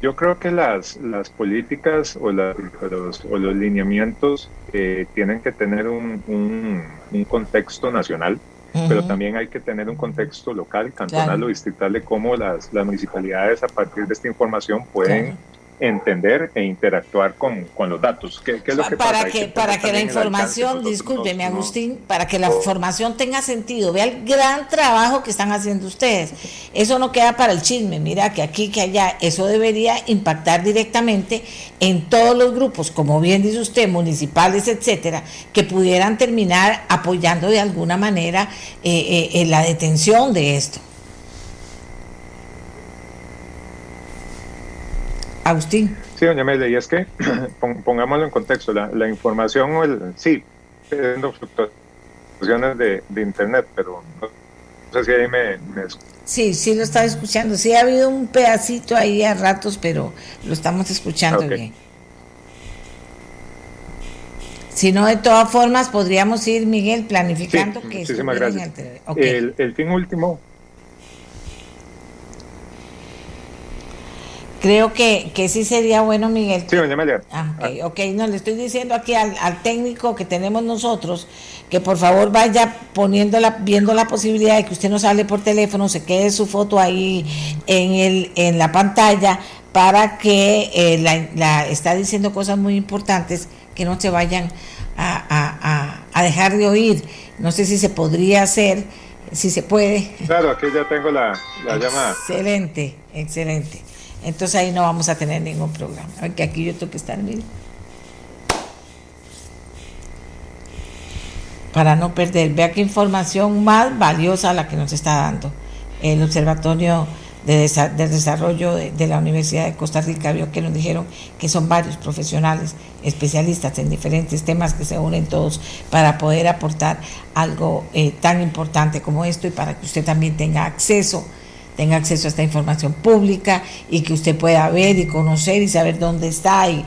Yo creo que las, las políticas o, los, o los lineamientos eh, tienen que tener un, un, contexto nacional, pero también hay que tener un contexto local, cantonal o distrital de cómo las, las municipalidades a partir de esta información pueden entender e interactuar con, con los datos. ¿Qué, es lo que para Que, para que la información, discúlpeme Agustín, para que la información tenga sentido, vea el gran trabajo que están haciendo ustedes. Eso no queda para el chisme, mira que aquí, que allá, eso debería impactar directamente en todos los grupos, como bien dice usted, municipales, etcétera, que pudieran terminar apoyando de alguna manera eh, eh, la detención de esto. Agustín. Sí, doña Amelia, y es que, pongámoslo en contexto, la, información, o el, sí, fluctuaciones de, Internet, pero no, sé si ahí me, Sí, sí lo estaba escuchando. Sí ha habido un pedacito ahí a ratos, pero lo estamos escuchando bien. Si no, de todas formas, podríamos ir, Miguel, planificando que... Muchísimas gracias. El, el fin último Creo que, que sí sería bueno, Miguel. Sí, doña Amelia. Ah, ok, no, le estoy diciendo aquí al, técnico que tenemos nosotros que por favor vaya poniendo la, viendo la posibilidad de que usted nos hable por teléfono, se quede su foto ahí en, el, en la pantalla para que eh, la, está diciendo cosas muy importantes que no se vayan a, a, dejar de oír. No sé si se podría hacer, si se puede. Claro, aquí ya tengo la, la llamada. Excelente, excelente. Entonces ahí no vamos a tener ningún programa. Aunque aquí yo tengo que estar, mire. Para no perder. Vea qué información más valiosa la que nos está dando el Observatorio de, Desarrollo de, la Universidad de Costa Rica. Vio que nos dijeron que son varios profesionales, especialistas en diferentes temas que se unen todos para poder aportar algo eh, tan importante como esto y para que usted también tenga acceso tenga acceso a esta información pública y que usted pueda ver y conocer y saber dónde está y,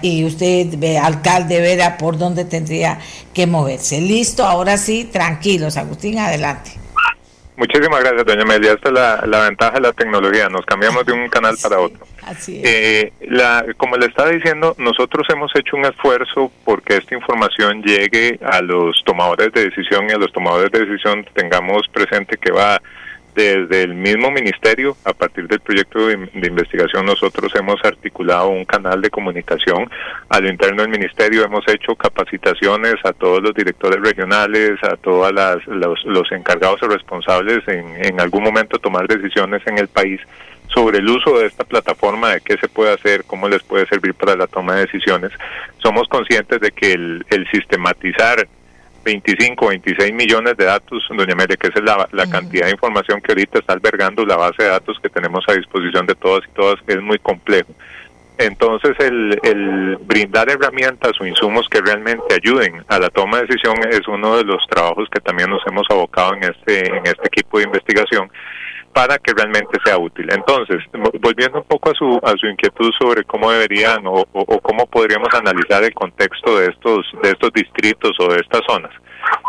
y, usted, alcalde, verá por dónde tendría que moverse. Listo, ahora sí, tranquilos. Agustín, adelante. Muchísimas gracias, doña Amelia. Esta es la, ventaja de la tecnología. Nos cambiamos de un canal para otro. Así es. Eh, la, como le estaba diciendo, nosotros hemos hecho un esfuerzo porque esta información llegue a los tomadores de decisión y a los tomadores de decisión tengamos presente que va desde el mismo ministerio, a partir del proyecto de, investigación, nosotros hemos articulado un canal de comunicación a lo interno del ministerio, hemos hecho capacitaciones a todos los directores regionales, a todos los, los, encargados o responsables en, en algún momento tomar decisiones en el país sobre el uso de esta plataforma, de qué se puede hacer, cómo les puede servir para la toma de decisiones. Somos conscientes de que el, el sistematizar 25, 26 millones de datos, doña Amelia, que esa es la, la cantidad de información que ahorita está albergando la base de datos que tenemos a disposición de todas y todas, es muy complejo. Entonces, el, el brindar herramientas o insumos que realmente ayuden a la toma de decisión es uno de los trabajos que también nos hemos abocado en este, en este equipo de investigación para que realmente sea útil. Entonces, volviendo un poco a su, a su inquietud sobre cómo deberían o, o, cómo podríamos analizar el contexto de estos, de estos distritos o de estas zonas,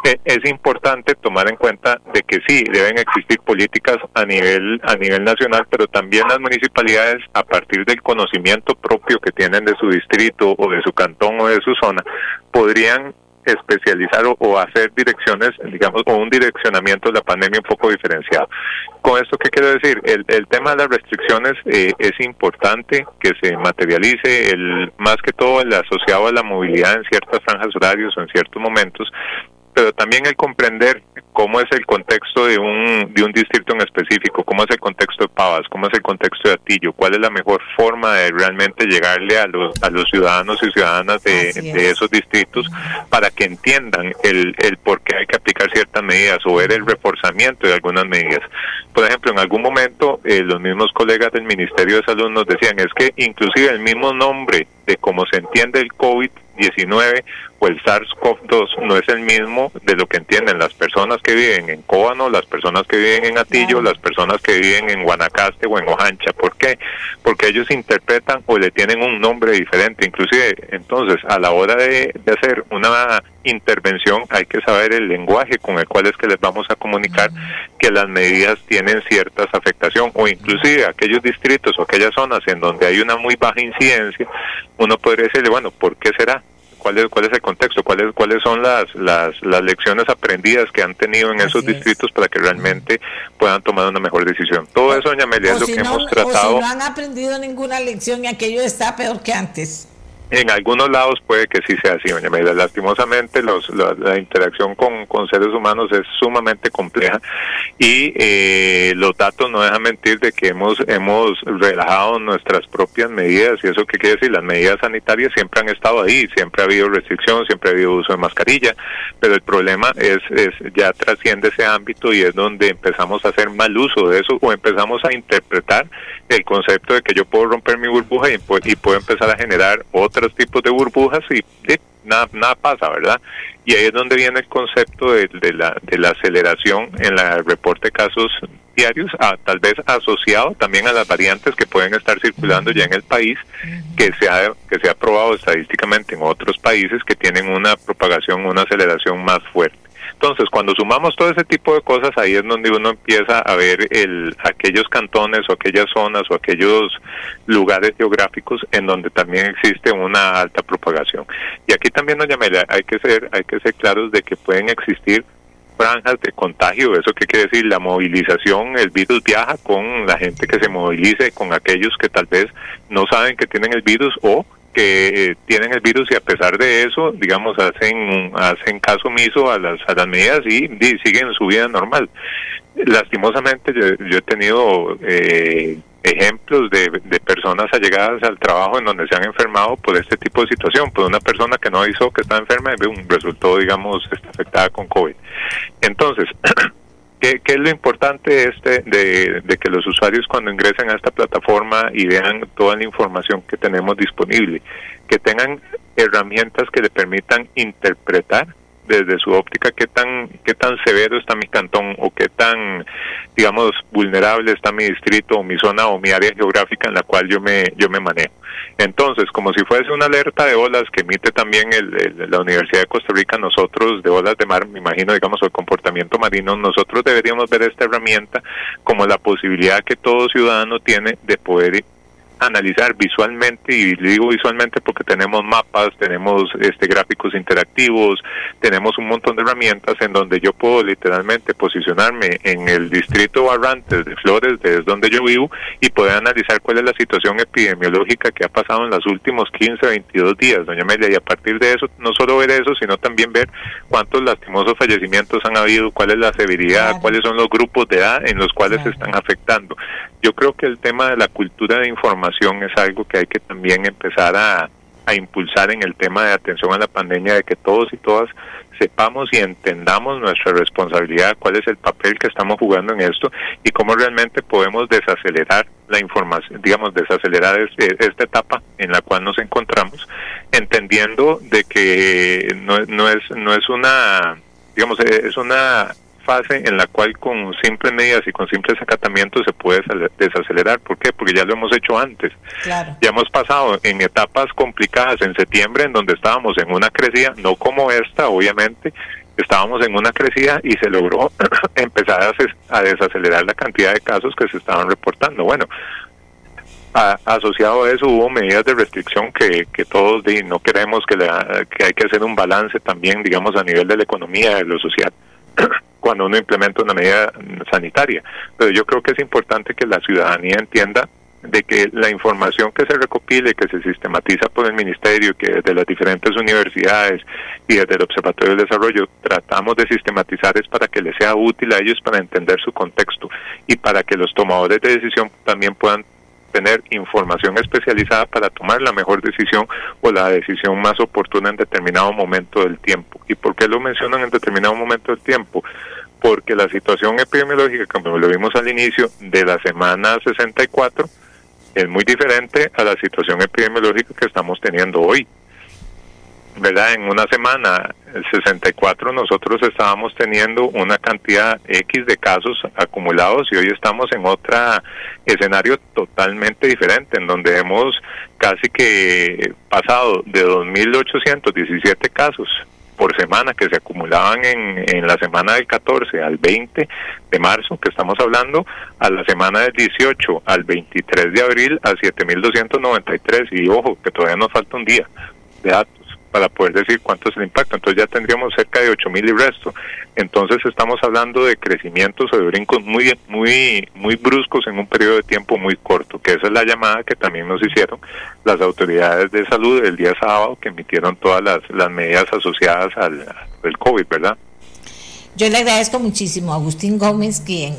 eh, es importante tomar en cuenta de que sí, deben existir políticas a nivel, a nivel nacional, pero también las municipalidades, a partir del conocimiento propio que tienen de su distrito o de su cantón o de su zona, podrían especializar o, hacer direcciones, digamos, o un direccionamiento de la pandemia un poco diferenciado. Con esto, ¿qué quiero decir? El, el tema de las restricciones eh, es importante que se materialice, el más que todo el asociado a la movilidad en ciertas franjas horarios o en ciertos momentos, pero también el comprender cómo es el contexto de un, de un distrito en específico, cómo es el contexto de Pavas, cómo es el contexto de Atillo, cuál es la mejor forma de realmente llegarle a los, a los ciudadanos y ciudadanas de, esos distritos para que entiendan el, el por qué hay que aplicar ciertas medidas o ver el reforzamiento de algunas medidas. Por ejemplo, en algún momento eh, los mismos colegas del Ministerio de Salud nos decían es que inclusive el mismo nombre de cómo se entiende el COVID 19 o el SARS-CoV-2 no es el mismo de lo que entienden las personas que viven en Cóbano, las personas que viven en Atillo, las personas que viven en Guanacaste o en Ojancha. ¿Por qué? Porque ellos interpretan o le tienen un nombre diferente. Inclusive, entonces, a la hora de, hacer una intervención hay que saber el lenguaje con el cual es que les vamos a comunicar que las medidas tienen ciertas afectación o inclusive aquellos distritos o aquellas zonas en donde hay una muy baja incidencia, uno podría decirle, bueno, ¿por qué será? Cuál es cuál es el contexto, cuáles cuáles son las, las las lecciones aprendidas que han tenido en esos distritos para que realmente puedan tomar una mejor decisión. Todo eso, doña Amelia, es lo que hemos tratado. O si no han aprendido ninguna lección y aquello está peor que antes. En algunos lados puede que sí sea así, doña Amelia. Lastimosamente, los, la, interacción con, con, seres humanos es sumamente compleja y eh, los datos no dejan mentir de que hemos hemos relajado nuestras propias medidas. ¿Y eso qué quiere decir? Las medidas sanitarias siempre han estado ahí, siempre ha habido restricción, siempre ha habido uso de mascarilla, pero el problema es, es ya trasciende ese ámbito y es donde empezamos a hacer mal uso de eso o empezamos a interpretar el concepto de que yo puedo romper mi burbuja y, y puedo empezar a generar otras tipos de burbujas y nada, nada pasa, ¿verdad? Y ahí es donde viene el concepto de, la, de la aceleración en el reporte de casos diarios, a, tal vez asociado también a las variantes que pueden estar circulando ya en el país, que se ha, que se ha probado estadísticamente en otros países que tienen una propagación, una aceleración más fuerte. Entonces, cuando sumamos todo ese tipo de cosas, ahí es donde uno empieza a ver el, aquellos cantones o aquellas zonas o aquellos lugares geográficos en donde también existe una alta propagación. Y aquí también, doña Amelia, hay que ser, hay que ser claros de que pueden existir franjas de contagio, eso qué quiere decir, la movilización, el virus viaja con la gente que se movilice, con aquellos que tal vez no saben que tienen el virus o que eh, tienen el virus y a pesar de eso, digamos, hacen hacen caso omiso a las, a las medidas y, siguen su vida normal. Lastimosamente yo, he tenido eh, ejemplos de, de, personas allegadas al trabajo en donde se han enfermado por este tipo de situación, por una persona que no avisó que está enferma y resultó, digamos, está afectada con COVID. Entonces, ¿Qué, es lo importante este de, de, que los usuarios cuando ingresen a esta plataforma y vean toda la información que tenemos disponible, que tengan herramientas que le permitan interpretar desde su óptica qué tan qué tan severo está mi cantón o qué tan digamos vulnerable está mi distrito o mi zona o mi área geográfica en la cual yo me yo me manejo. Entonces como si fuese una alerta de olas que emite también el, la Universidad de Costa Rica nosotros de olas de mar me imagino digamos el comportamiento marino nosotros deberíamos ver esta herramienta como la posibilidad que todo ciudadano tiene de poder analizar visualmente y digo visualmente porque tenemos mapas, tenemos este gráficos interactivos, tenemos un montón de herramientas en donde yo puedo literalmente posicionarme en el distrito Barrantes de Flores, desde donde yo vivo y poder analizar cuál es la situación epidemiológica que ha pasado en los últimos 15, 22 días, doña Amelia, y a partir de eso no solo ver eso, sino también ver cuántos lastimosos fallecimientos han habido, cuál es la severidad, cuáles son los grupos de edad en los cuales se están afectando. Yo creo que el tema de la cultura de información es algo que hay que también empezar a, impulsar en el tema de atención a la pandemia, de que todos y todas sepamos y entendamos nuestra responsabilidad, cuál es el papel que estamos jugando en esto y cómo realmente podemos desacelerar la información, digamos, desacelerar este, esta etapa en la cual nos encontramos, entendiendo de que no, no es no es una digamos es una fase en la cual con simples medidas y con simples acatamientos se puede desacelerar. ¿Por qué? Porque ya lo hemos hecho antes. Ya hemos pasado en etapas complicadas en septiembre en donde estábamos en una crecida, no como esta, obviamente, estábamos en una crecida y se logró empezar a, desacelerar la cantidad de casos que se estaban reportando. Bueno, asociado a eso hubo medidas de restricción que, que todos no queremos que, que hay que hacer un balance también, digamos, a nivel de la economía, de lo social. cuando uno implementa una medida sanitaria. Pero yo creo que es importante que la ciudadanía entienda de que la información que se recopile, que se sistematiza por el Ministerio, que desde las diferentes universidades y desde el Observatorio del Desarrollo tratamos de sistematizar es para que les sea útil a ellos para entender su contexto y para que los tomadores de decisión también puedan tener información especializada para tomar la mejor decisión o la decisión más oportuna en determinado momento del tiempo. ¿Y por qué lo mencionan en determinado momento del tiempo? Porque la situación epidemiológica, como lo vimos al inicio de la semana 64, es muy diferente a la situación epidemiológica que estamos teniendo hoy. ¿Verdad? En una semana, el 64, nosotros estábamos teniendo una cantidad X de casos acumulados y hoy estamos en otro escenario totalmente diferente, en donde hemos casi que pasado de 2.817 casos por semana que se acumulaban en, en la semana del 14 al 20 de marzo, que estamos hablando, a la semana del 18 al 23 de abril a 7.293 y ojo, que todavía nos falta un día de datos para poder decir cuánto es el impacto. Entonces ya tendríamos cerca de 8 mil y resto. Entonces estamos hablando de crecimientos o de brincos muy, muy, muy bruscos en un periodo de tiempo muy corto, que esa es la llamada que también nos hicieron las autoridades de salud el día sábado que emitieron todas las, las medidas asociadas al, al COVID, ¿verdad? Yo le agradezco muchísimo a Agustín Gómez, quien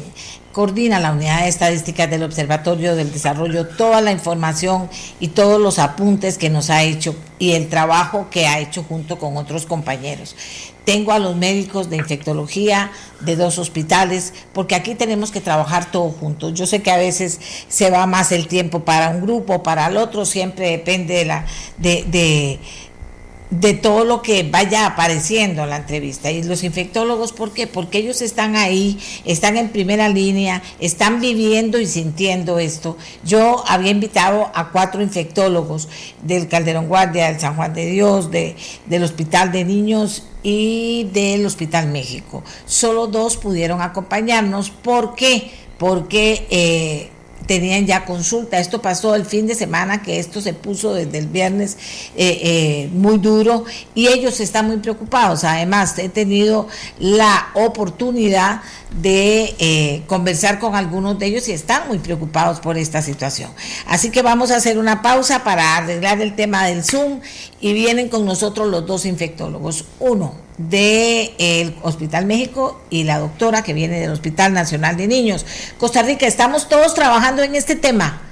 coordina la unidad de estadísticas del Observatorio del Desarrollo, toda la información y todos los apuntes que nos ha hecho y el trabajo que ha hecho junto con otros compañeros. Tengo a los médicos de infectología de dos hospitales, porque aquí tenemos que trabajar todos juntos. Yo sé que a veces se va más el tiempo para un grupo, para el otro, siempre depende de la... de, de de todo lo que vaya apareciendo en la entrevista. Y los infectólogos, ¿por qué? Porque ellos están ahí, están en primera línea, están viviendo y sintiendo esto. Yo había invitado a cuatro infectólogos del Calderón Guardia, del San Juan de Dios, de, del Hospital de Niños y del Hospital México. Solo dos pudieron acompañarnos. ¿Por qué? Porque eh, tenían ya consulta. Esto pasó el fin de semana, que esto se puso desde el viernes eh, eh, muy duro y ellos están muy preocupados. Además, he tenido la oportunidad de eh, conversar con algunos de ellos y están muy preocupados por esta situación. Así que vamos a hacer una pausa para arreglar el tema del Zoom y vienen con nosotros los dos infectólogos. Uno, del Hospital México y la doctora que viene del Hospital Nacional de Niños. Costa Rica, estamos todos trabajando en este tema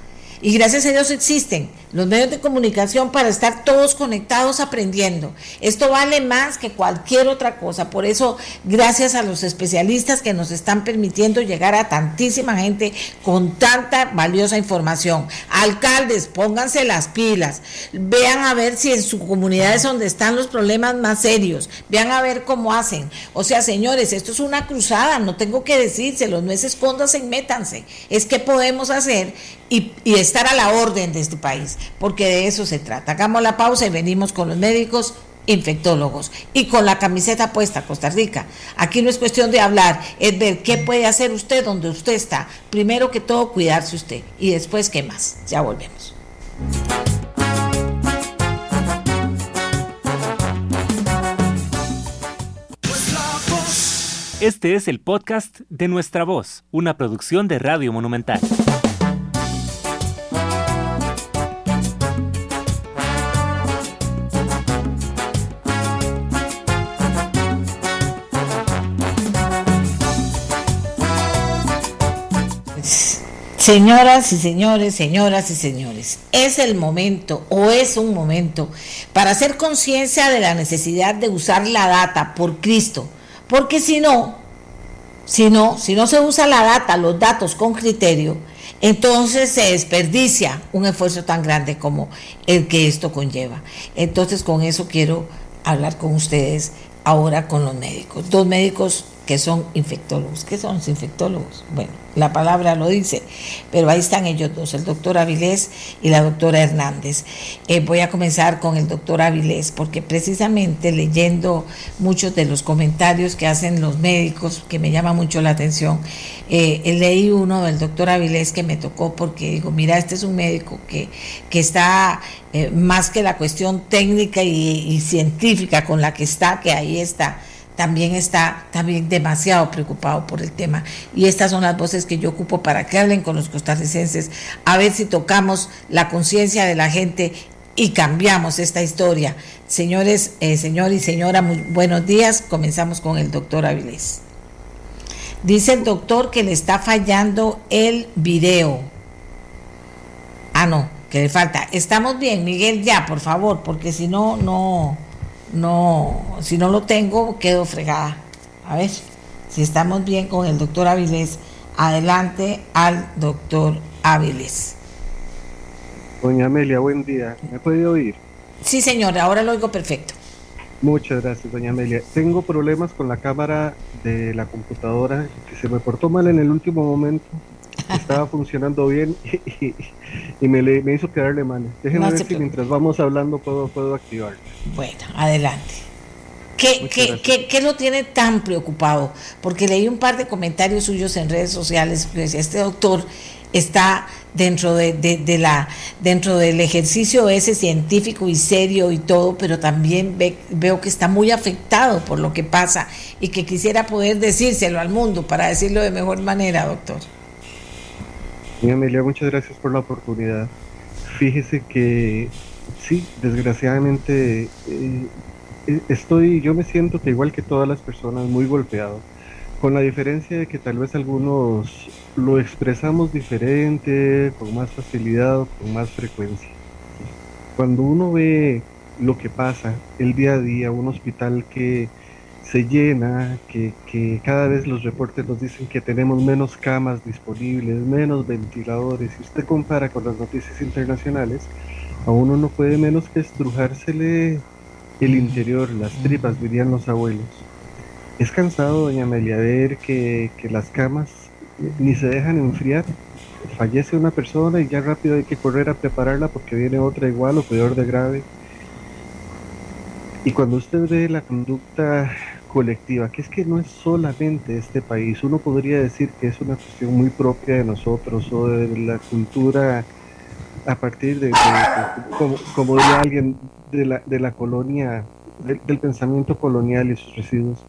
y gracias a Dios existen los medios de comunicación para estar todos conectados aprendiendo. Esto vale más que cualquier otra cosa. Por eso, gracias a los especialistas que nos están permitiendo llegar a tantísima gente con tanta valiosa información. Alcaldes, pónganse las pilas. Vean a ver si en su comunidad es donde están los problemas más serios. Vean a ver cómo hacen. O sea, señores, esto es una cruzada. No tengo que decírselo. No es escóndanse métanse. Es que podemos hacer y estar a la orden de este país porque de eso se trata. Hagamos la pausa y venimos con los médicos infectólogos y con la camiseta puesta Costa Rica. Aquí no es cuestión de hablar, es ver qué puede hacer usted donde usted está. Primero que todo, cuidarse usted y después qué más. Ya volvemos. Este es el podcast de Nuestra Voz, una producción de Radio Monumental. Señoras y señores, señoras y señores, es el momento o es un momento para hacer conciencia de la necesidad de usar la data por Cristo, porque si no, si no, si no se usa la data, los datos con criterio, entonces se desperdicia un esfuerzo tan grande como el que esto conlleva. Entonces con eso quiero hablar con ustedes ahora con los médicos, dos médicos que son infectólogos. ¿Qué son los infectólogos? Bueno, la palabra lo dice, pero ahí están ellos dos, el doctor Avilés y la doctora Hernández. Eh, voy a comenzar con el doctor Avilés, porque precisamente leyendo muchos de los comentarios que hacen los médicos, que me llama mucho la atención, eh, leí uno del doctor Avilés que me tocó porque digo, mira, este es un médico que, que está eh, más que la cuestión técnica y científica con la que está, que ahí está también está también demasiado preocupado por el tema. Y estas son las voces que yo ocupo para que hablen con los costarricenses, a ver si tocamos la conciencia de la gente y cambiamos esta historia. Señores, eh, señor y señora, muy buenos días. Comenzamos con el doctor Avilés. Dice el doctor que le está fallando el video. Ah, no, que le falta. Estamos bien, Miguel, ya, por favor, porque si no, no no, si no lo tengo, quedo fregada. A ver, si estamos bien con el doctor Avilés, adelante al doctor Avilés. Doña Amelia, buen día. ¿Me puede oír? Sí, señor, ahora lo oigo perfecto. Muchas gracias, doña Amelia. Tengo problemas con la cámara de la computadora que se me portó mal en el último momento. Estaba funcionando bien y, me, me, hizo quedarle mal. Déjenme ver si mientras vamos hablando puedo, puedo activarla. Bueno, adelante. ¿Qué, qué, qué, ¿Qué, lo tiene tan preocupado? Porque leí un par de comentarios suyos en redes sociales. Pues este doctor está dentro de, de, la dentro del ejercicio ese científico y serio y todo, pero también veo que está muy afectado por lo que pasa y que quisiera poder decírselo al mundo para decirlo de mejor manera, doctor. Mi Amelia, muchas gracias por la oportunidad. Fíjese que sí, desgraciadamente eh, estoy, yo me siento que igual que todas las personas, muy golpeado, con la diferencia de que tal vez algunos lo expresamos diferente, con más facilidad, con más frecuencia. Cuando uno ve lo que pasa el día a día, un hospital que se llena, que, que, cada vez los reportes nos dicen que tenemos menos camas disponibles, menos ventiladores, y usted compara con las noticias internacionales, a uno no puede menos que estrujársele el interior, las tripas, dirían los abuelos. Es cansado, doña Amelia, ver que, que las camas ni se dejan enfriar. Fallece una persona y ya rápido hay que correr a prepararla porque viene otra igual o peor de grave. Y cuando usted ve la conducta colectiva, que es que no es solamente este país, uno podría decir que es una cuestión muy propia de nosotros o de la cultura a partir de, como, diría alguien, de la, de la colonia, del pensamiento colonial y sus residuos.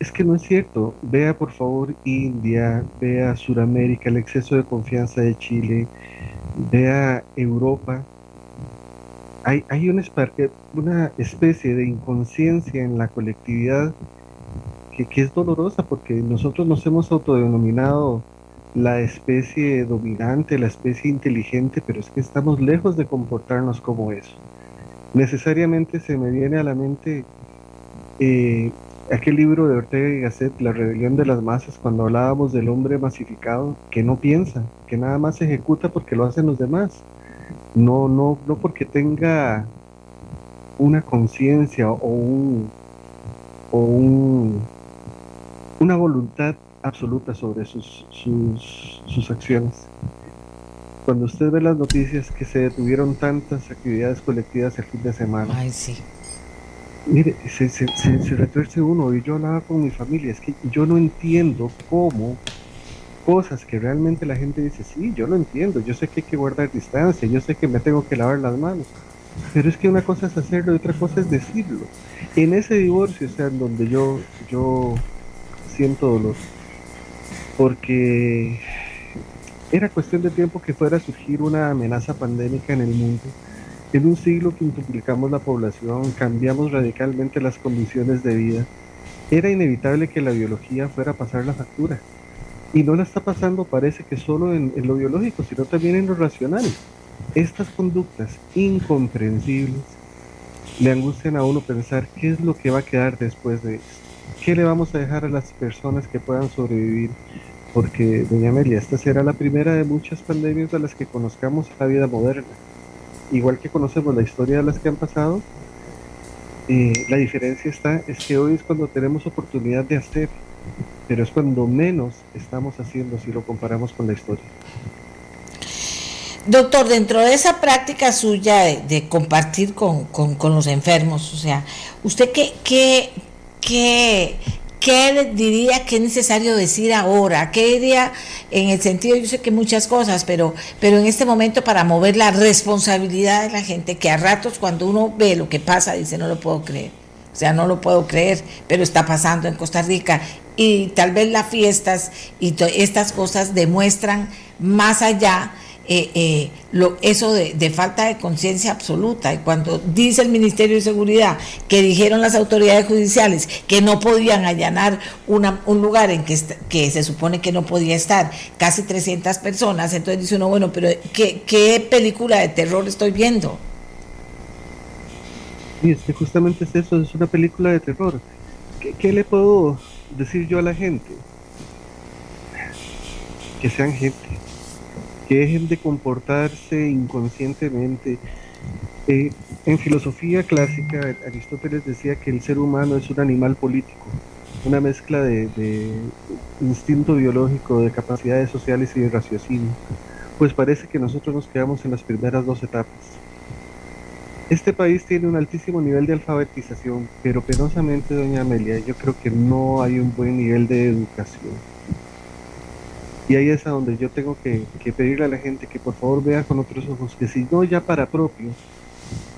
Es que no es cierto. Vea por favor India, vea Sudamérica, el exceso de confianza de Chile, vea Europa. Hay, hay una, una especie de inconsciencia en la colectividad que, es dolorosa porque nosotros nos hemos autodenominado la especie dominante, la especie inteligente, pero es que estamos lejos de comportarnos como eso. Necesariamente se me viene a la mente eh, aquel libro de Ortega y Gasset, La rebelión de las masas, cuando hablábamos del hombre masificado, que no piensa, que nada más ejecuta porque lo hacen los demás. No, no, no porque tenga una conciencia o un, o un, una voluntad absoluta sobre sus, sus, sus acciones. Cuando usted ve las noticias que se detuvieron tantas actividades colectivas el fin de semana, Ay, sí. mire, se, se, se, retuerce uno y yo hablaba con mi familia, es que yo no entiendo cómo cosas que realmente la gente dice, sí, yo lo entiendo, yo sé que hay que guardar distancia, yo sé que me tengo que lavar las manos, pero es que una cosa es hacerlo y otra cosa es decirlo. En ese divorcio, o sea, en donde yo, yo siento dolor, porque era cuestión de tiempo que fuera a surgir una amenaza pandémica en el mundo. En un siglo que multiplicamos la población, cambiamos radicalmente las condiciones de vida, era inevitable que la biología fuera a pasar la factura. Y no la está pasando, parece que solo en, en lo biológico, sino también en lo racional. Estas conductas incomprensibles le angustian a uno pensar qué es lo que va a quedar después de esto. ¿Qué le vamos a dejar a las personas que puedan sobrevivir? Porque, doña Amelia, esta será la primera de muchas pandemias de las que conozcamos la vida moderna. Igual que conocemos la historia de las que han pasado, eh, la diferencia está es que hoy es cuando tenemos oportunidad de hacer, pero es cuando menos estamos haciendo si lo comparamos con la historia. Doctor, dentro de esa práctica suya de, compartir con, con, los enfermos, o sea, ¿usted qué, qué, ¿qué, ¿qué diría que es necesario decir ahora? ¿Qué diría en el sentido, yo sé que muchas cosas, pero, pero en este momento para mover la responsabilidad de la gente, que a ratos cuando uno ve lo que pasa, dice, no lo puedo creer. O sea, no lo puedo creer, pero está pasando en Costa Rica. Y tal vez las fiestas y estas cosas demuestran más allá eh, eh, lo, eso de, falta de conciencia absoluta. Y cuando dice el Ministerio de Seguridad que dijeron las autoridades judiciales que no podían allanar una, un lugar en que, que se supone que no podía estar casi 300 personas, entonces dice uno, bueno, pero ¿qué, qué película de terror estoy viendo? Justamente es eso, es una película de terror. ¿Qué, qué le puedo decir yo a la gente? Que sean gente que dejen de comportarse inconscientemente, Eh, en filosofía clásica, Aristóteles decía que el ser humano es un animal político, una mezcla de, de instinto biológico, de capacidades sociales y de raciocinio. Pues parece que nosotros nos quedamos en las primeras dos etapas. Este país tiene un altísimo nivel de alfabetización, pero penosamente, doña Amelia, yo creo que no hay un buen nivel de educación. Y ahí es a donde yo tengo que, pedirle a la gente que por favor vea con otros ojos, que si no ya para propio,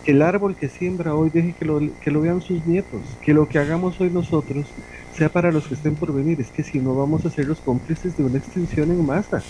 el árbol que siembra hoy deje que lo, que lo vean sus nietos, que lo que hagamos hoy nosotros sea para los que estén por venir, es que si no vamos a ser los cómplices de una extinción en masa.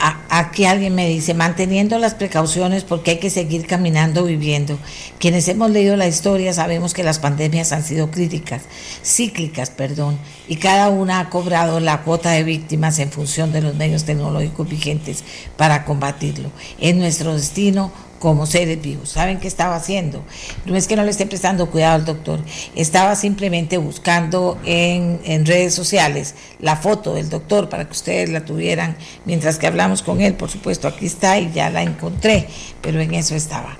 Aquí alguien me dice, manteniendo las precauciones porque hay que seguir caminando, viviendo. Quienes hemos leído la historia sabemos que las pandemias han sido críticas, cíclicas, perdón, y cada una ha cobrado la cuota de víctimas en función de los medios tecnológicos vigentes para combatirlo. Es nuestro destino como seres vivos. ¿Saben qué estaba haciendo? No es que no le esté prestando cuidado al doctor, estaba simplemente buscando en, en, redes sociales la foto del doctor para que ustedes la tuvieran mientras que hablamos con él. Por supuesto, aquí está y ya la encontré, pero en eso estaba.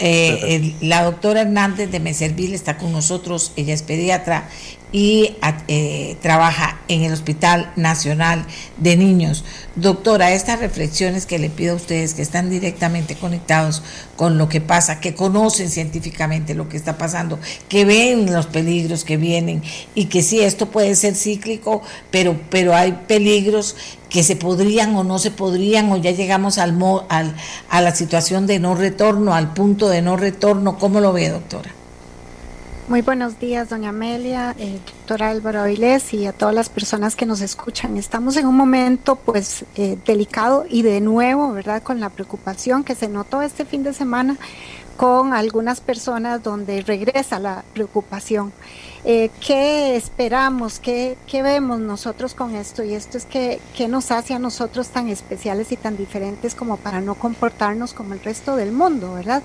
Eh, la doctora Hernández de Meserville está con nosotros, ella es pediatra y eh, trabaja en el Hospital Nacional de Niños. Doctora, estas reflexiones que le pido a ustedes que están directamente conectados con lo que pasa, que conocen científicamente lo que está pasando, que ven los peligros que vienen y que sí, esto puede ser cíclico, pero, pero hay peligros que se podrían o no se podrían o ya llegamos al, al, a la situación de no retorno, al punto de no retorno. ¿Cómo lo ve, doctora? Muy buenos días, doña Amelia, eh, doctora Álvaro Avilés y a todas las personas que nos escuchan. Estamos en un momento pues eh, delicado y de nuevo, ¿verdad? Con la preocupación que se notó este fin de semana con algunas personas donde regresa la preocupación. Eh, ¿Qué esperamos? ¿Qué, ¿Qué, vemos nosotros con esto? Y esto es que, ¿qué nos hace a nosotros tan especiales y tan diferentes como para no comportarnos como el resto del mundo, ¿verdad?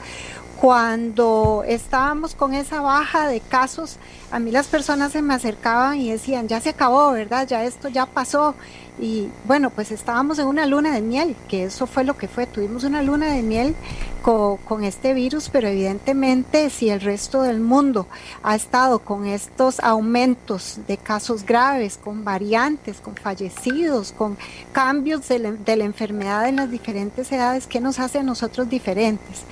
Cuando estábamos con esa baja de casos, a mí las personas se me acercaban y decían, ya se acabó, ¿verdad? Ya esto ya pasó. Y bueno, pues estábamos en una luna de miel, que eso fue lo que fue. Tuvimos una luna de miel con, este virus, pero evidentemente si el resto del mundo ha estado con estos aumentos de casos graves, con variantes, con fallecidos, con cambios de la, de la enfermedad en las diferentes edades, ¿qué nos hace a nosotros diferentes?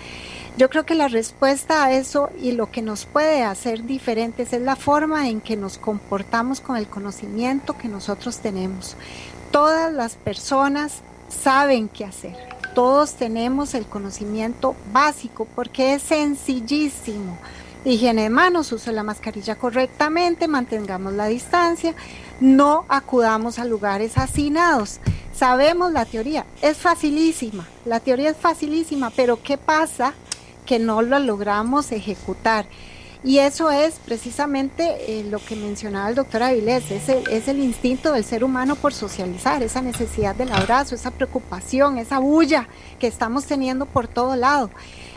Yo creo que la respuesta a eso y lo que nos puede hacer diferentes es la forma en que nos comportamos con el conocimiento que nosotros tenemos. Todas las personas saben qué hacer. Todos tenemos el conocimiento básico porque es sencillísimo. Higiene de manos, use la mascarilla correctamente, mantengamos la distancia, no acudamos a lugares hacinados. Sabemos la teoría, es facilísima, la teoría es facilísima, pero ¿qué pasa que no lo logramos ejecutar. Y eso es precisamente eh, lo que mencionaba el doctor Avilés, es el, es el instinto del ser humano por socializar, esa necesidad del abrazo, esa preocupación, esa bulla que estamos teniendo por todo lado.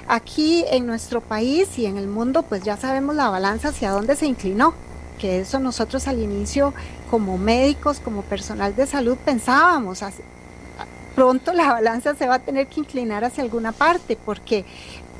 Aquí en nuestro país y en el mundo, pues ya sabemos la balanza hacia dónde se inclinó, que eso nosotros al inicio como médicos, como personal de salud pensábamos, pronto la balanza se va a tener que inclinar hacia alguna parte, porque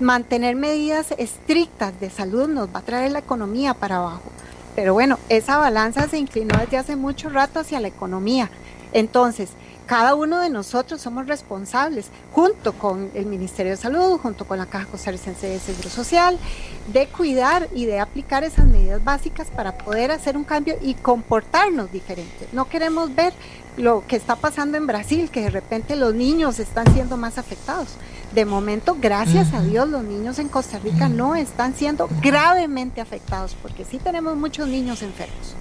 mantener medidas estrictas de salud nos va a traer la economía para abajo. Pero bueno, esa balanza se inclinó desde hace mucho rato hacia la economía. Entonces, cada uno de nosotros somos responsables, junto con el Ministerio de Salud, junto con la Caja Costarricense de Seguro Social, de cuidar y de aplicar esas medidas básicas para poder hacer un cambio y comportarnos diferentes. No queremos ver lo que está pasando en Brasil, que de repente los niños están siendo más afectados. De momento, gracias a Dios, los niños en Costa Rica no están siendo gravemente afectados, porque sí tenemos muchos niños enfermos.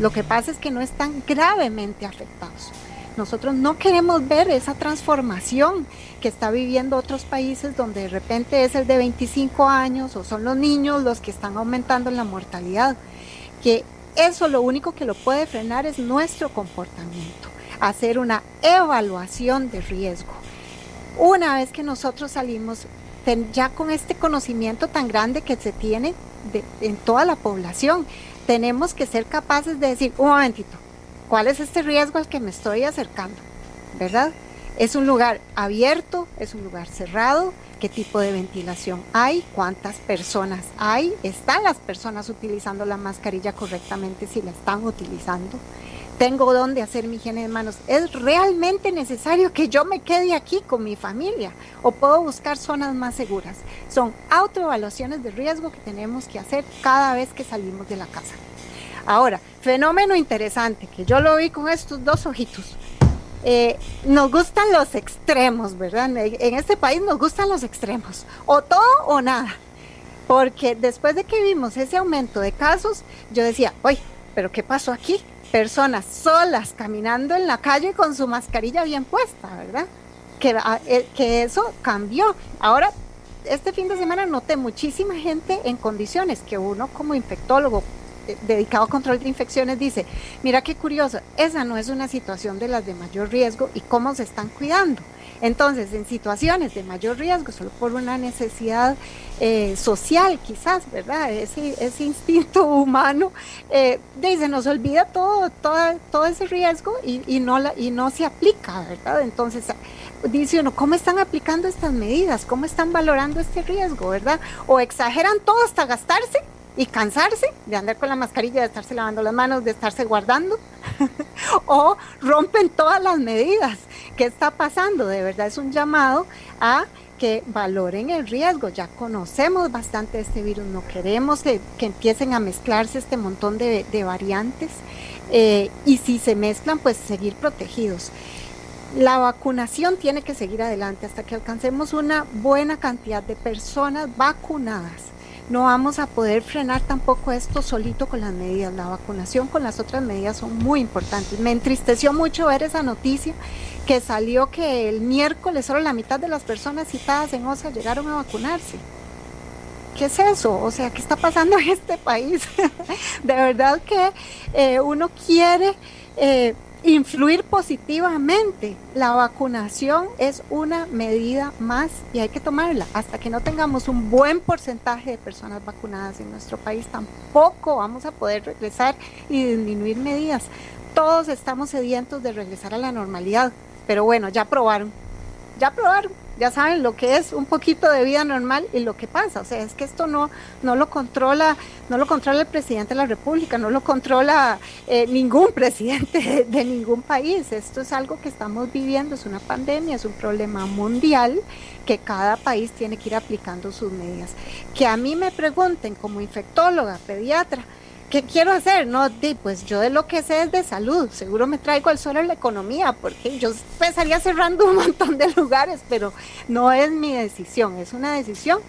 Lo que pasa es que no están gravemente afectados. Nosotros no queremos ver esa transformación que está viviendo otros países donde de repente es el de 25 años o son los niños los que están aumentando en la mortalidad. Que eso lo único que lo puede frenar es nuestro comportamiento, hacer una evaluación de riesgo una vez que nosotros salimos ya con este conocimiento tan grande que se tiene en toda la población, tenemos que ser capaces de decir, un momentito, ¿cuál es este riesgo al que me estoy acercando? ¿Verdad? ¿Es un lugar abierto? ¿Es un lugar cerrado? ¿Qué tipo de ventilación hay? ¿Cuántas personas hay? ¿Están las personas utilizando la mascarilla correctamente si la están utilizando? ¿Tengo dónde hacer mi higiene de manos? ¿Es realmente necesario que yo me quede aquí con mi familia? ¿O puedo buscar zonas más seguras? Son autoevaluaciones de riesgo que tenemos que hacer cada vez que salimos de la casa. Ahora, fenómeno interesante, que yo lo vi con estos dos ojitos. Eh, nos gustan los extremos, ¿verdad? En este país nos gustan los extremos, o todo o nada. Porque después de que vimos ese aumento de casos, yo decía, oye, pero ¿qué pasó aquí? Personas solas caminando en la calle con su mascarilla bien puesta, ¿verdad? Que, ah, eh, que eso cambió. Ahora, este fin de semana noté muchísima gente en condiciones que uno como infectólogo dedicado a control de infecciones dice, mira qué curioso, esa no es una situación de las de mayor riesgo y cómo se están cuidando. Entonces, en situaciones de mayor riesgo, solo por una necesidad eh, social, quizás, ¿verdad? Ese, ese instinto humano, eh, se nos olvida todo, todo, todo ese riesgo y, y, no la, y no se aplica, ¿verdad? Entonces, dice uno, ¿cómo están aplicando estas medidas? ¿Cómo están valorando este riesgo, verdad? O exageran todo hasta gastarse y cansarse de andar con la mascarilla, de estarse lavando las manos, de estarse guardando, o rompen todas las medidas. ¿Qué está pasando? De verdad es un llamado a que valoren el riesgo. Ya conocemos bastante este virus, no queremos que, empiecen a mezclarse este montón de, variantes eh, y si se mezclan, pues seguir protegidos. La vacunación tiene que seguir adelante hasta que alcancemos una buena cantidad de personas vacunadas no vamos a poder frenar tampoco esto solito con las medidas. La vacunación con las otras medidas son muy importantes. Me entristeció mucho ver esa noticia que salió que el miércoles solo la mitad de las personas citadas en OSA llegaron a vacunarse. ¿Qué es eso? O sea, ¿qué está pasando en este país? de verdad que eh, uno quiere... Eh, influir positivamente. La vacunación es una medida más y hay que tomarla. Hasta que no tengamos un buen porcentaje de personas vacunadas en nuestro país, tampoco vamos a poder regresar y disminuir medidas. Todos estamos sedientos de regresar a la normalidad, pero bueno, ya probaron, ya probaron ya saben lo que es un poquito de vida normal y lo que pasa. O sea, es que esto no, no lo controla, no lo controla el presidente de la República, no lo controla eh, ningún presidente de, de, ningún país. Esto es algo que estamos viviendo, es una pandemia, es un problema mundial que cada país tiene que ir aplicando sus medidas. Que a mí me pregunten como infectóloga, pediatra, ¿qué quiero hacer? No, pues yo de lo que sé es de salud, seguro me traigo al suelo la economía, porque yo empezaría cerrando un montón de lugares, pero no es mi decisión, es una decisión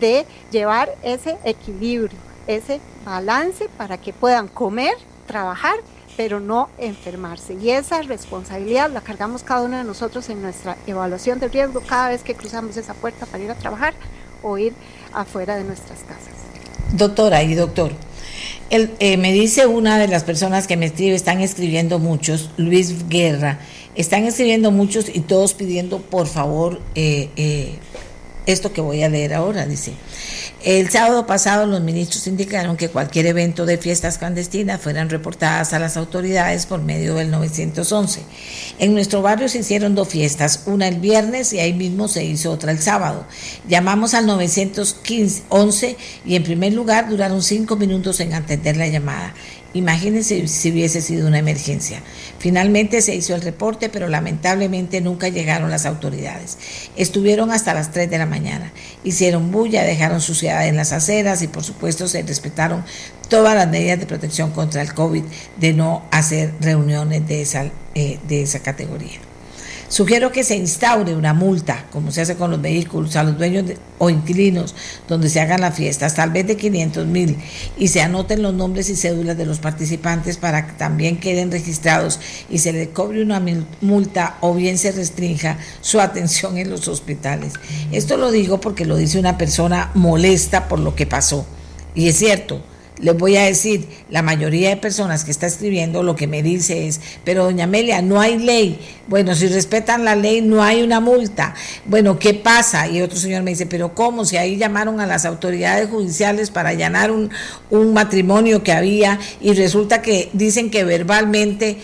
de llevar ese equilibrio, ese balance para que puedan comer, trabajar, pero no enfermarse. Y esa responsabilidad la cargamos cada uno de nosotros en nuestra evaluación de riesgo cada vez que cruzamos esa puerta para ir a trabajar o ir afuera de nuestras casas. Doctora y doctor, eh, me dice una de las personas que me escribe, están escribiendo muchos, Luis Guerra, están escribiendo muchos y todos pidiendo por favor eh, eh, esto que voy a leer ahora, dice. El sábado pasado los ministros indicaron que cualquier evento de fiestas clandestinas fueran reportadas a las autoridades por medio del 911. En nuestro barrio se hicieron dos fiestas, una el viernes y ahí mismo se hizo otra el sábado. Llamamos al 911 y en primer lugar duraron cinco minutos en atender la llamada. Imagínense si hubiese sido una emergencia. Finalmente se hizo el reporte, pero lamentablemente nunca llegaron las autoridades. Estuvieron hasta las 3 de la mañana. Hicieron bulla, dejaron suciedad en las aceras y por supuesto se respetaron todas las medidas de protección contra el COVID de no hacer reuniones de esa, eh, de esa categoría. Sugiero que se instaure una multa, como se hace con los vehículos, a los dueños o inquilinos donde se hagan las fiestas, tal vez de 500 mil, y se anoten los nombres y cédulas de los participantes para que también queden registrados y se les cobre una multa o bien se restrinja su atención en los hospitales. Esto lo digo porque lo dice una persona molesta por lo que pasó. Y es cierto, les voy a decir, la mayoría de personas que está escribiendo lo que me dice es, pero doña Amelia, no hay ley. Bueno, si respetan la ley, no hay una multa. Bueno, ¿qué pasa? Y otro señor me dice, pero ¿cómo? Si ahí llamaron a las autoridades judiciales para allanar un, un matrimonio que había y resulta que dicen que verbalmente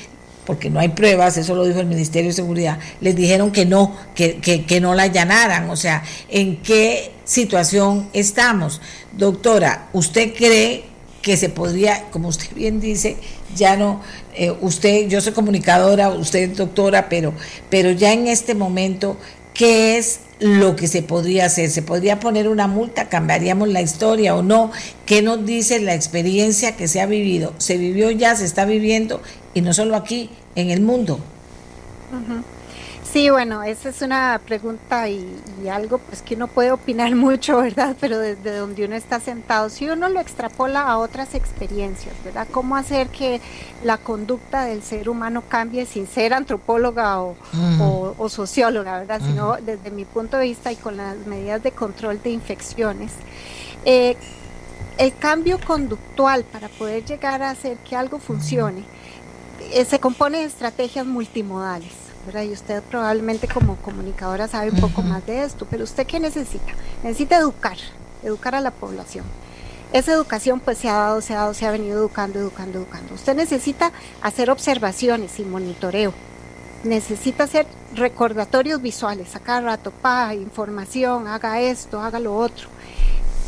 porque no hay pruebas, eso lo dijo el Ministerio de Seguridad, les dijeron que no, que, que, que no la allanaran. O sea, ¿en qué situación estamos? Doctora, ¿usted cree que se podría, como usted bien dice, ya no, eh, usted, yo soy comunicadora, usted es doctora, pero, pero ya en este momento, ¿qué es lo que se podría hacer? ¿Se podría poner una multa? ¿Cambiaríamos la historia o no? ¿Qué nos dice la experiencia que se ha vivido? Se vivió ya, se está viviendo, y no solo aquí, en el mundo. Sí, bueno, esa es una pregunta y, algo pues que uno puede opinar mucho, ¿verdad? Pero desde donde uno está sentado, si uno lo extrapola a otras experiencias, ¿verdad? ¿Cómo hacer que la conducta del ser humano cambie sin ser antropóloga o, socióloga, ¿verdad? Sino desde mi punto de vista y con las medidas de control de infecciones. Eh, el cambio conductual para poder llegar a hacer que algo funcione eh, se compone de estrategias multimodales y usted probablemente como comunicadora sabe un poco más de esto, pero usted qué necesita? Necesita educar, educar a la población. Esa educación pues se ha dado, se ha dado, se ha venido educando, educando, educando. Usted necesita hacer observaciones y monitoreo. Necesita hacer recordatorios visuales a cada rato, pa, información, haga esto, haga lo otro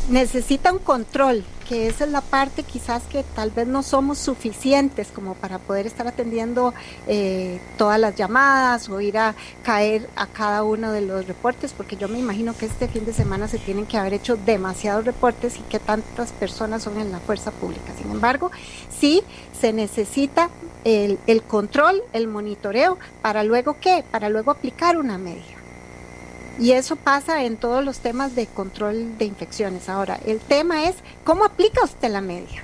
necesita un control, que esa es la parte quizás que tal vez no somos suficientes como para poder estar atendiendo eh, todas las llamadas o ir a caer a cada uno de los reportes, porque yo me imagino que este fin de semana se tienen que haber hecho demasiados reportes y que tantas personas son en la fuerza pública. Sin embargo, sí se necesita el, el control, el monitoreo, para luego qué, para luego aplicar una media. Y eso pasa en todos los temas de control de infecciones. Ahora, el tema es cómo aplica usted la media.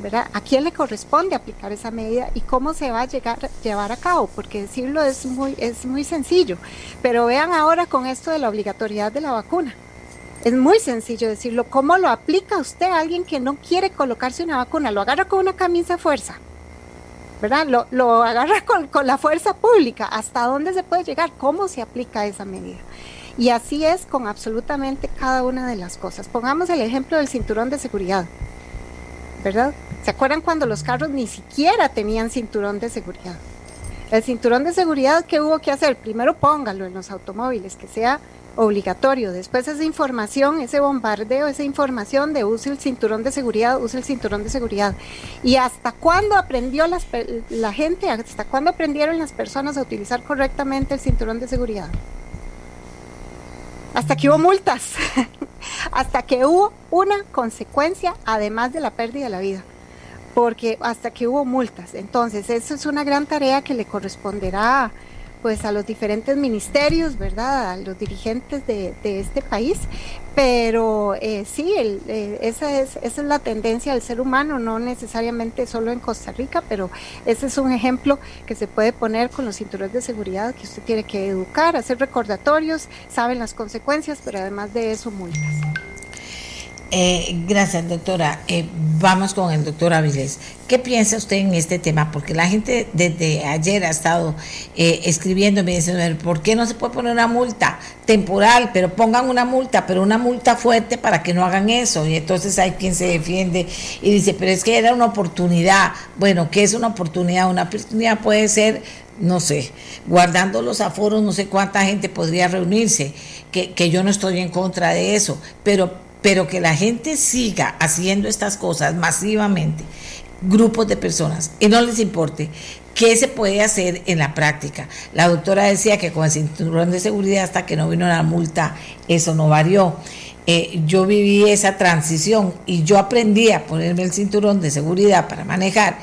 ¿verdad? ¿A quién le corresponde aplicar esa medida y cómo se va a llegar, llevar a cabo? Porque decirlo es muy, es muy sencillo. Pero vean ahora con esto de la obligatoriedad de la vacuna. Es muy sencillo decirlo. ¿Cómo lo aplica usted a alguien que no quiere colocarse una vacuna? Lo agarra con una camisa fuerza. ¿verdad? Lo, lo agarra con, con la fuerza pública. ¿Hasta dónde se puede llegar? ¿Cómo se aplica esa medida? Y así es con absolutamente cada una de las cosas. Pongamos el ejemplo del cinturón de seguridad, ¿verdad? ¿Se acuerdan cuando los carros ni siquiera tenían cinturón de seguridad? El cinturón de seguridad, ¿qué hubo que hacer? Primero póngalo en los automóviles, que sea obligatorio. Después esa información, ese bombardeo, esa información de use el cinturón de seguridad, use el cinturón de seguridad. ¿Y hasta cuándo aprendió la gente, hasta cuándo aprendieron las personas a utilizar correctamente el cinturón de seguridad? Hasta que hubo multas, hasta que hubo una consecuencia además de la pérdida de la vida, porque hasta que hubo multas. Entonces, eso es una gran tarea que le corresponderá pues a los diferentes ministerios, ¿verdad? A los dirigentes de, este país. Pero eh, sí, eh, esa, es, esa es la tendencia del ser humano, no necesariamente solo en Costa Rica, pero ese es un ejemplo que se puede poner con los cinturones de seguridad que usted tiene que educar, hacer recordatorios, saben las consecuencias, pero además de eso multas. Eh, gracias, doctora. Eh, vamos con el doctor Avilés. ¿Qué piensa usted en este tema? Porque la gente desde ayer ha estestado eh, escribiéndome diciendo, ¿por qué no se puede poner una multa temporal? Pero pongan una multa, pero una multa fuerte para que no hagan eso. Y entonces hay quien se defiende y dice, pero es que era una oportunidad. Bueno, ¿qué es una oportunidad? Una oportunidad puede ser no sé, guardando los aforos, no sé cuánta gente podría reunirse, que, que yo no estoy en contra de eso, pero pero que la gente siga haciendo estas cosas masivamente, grupos de personas, y no les importe, ¿qué se puede hacer en la práctica? La doctora decía que con el cinturón de seguridad hasta que no vino la multa, eso no varió. Eh, yo viví esa transición y yo aprendí a ponerme el cinturón de seguridad para manejar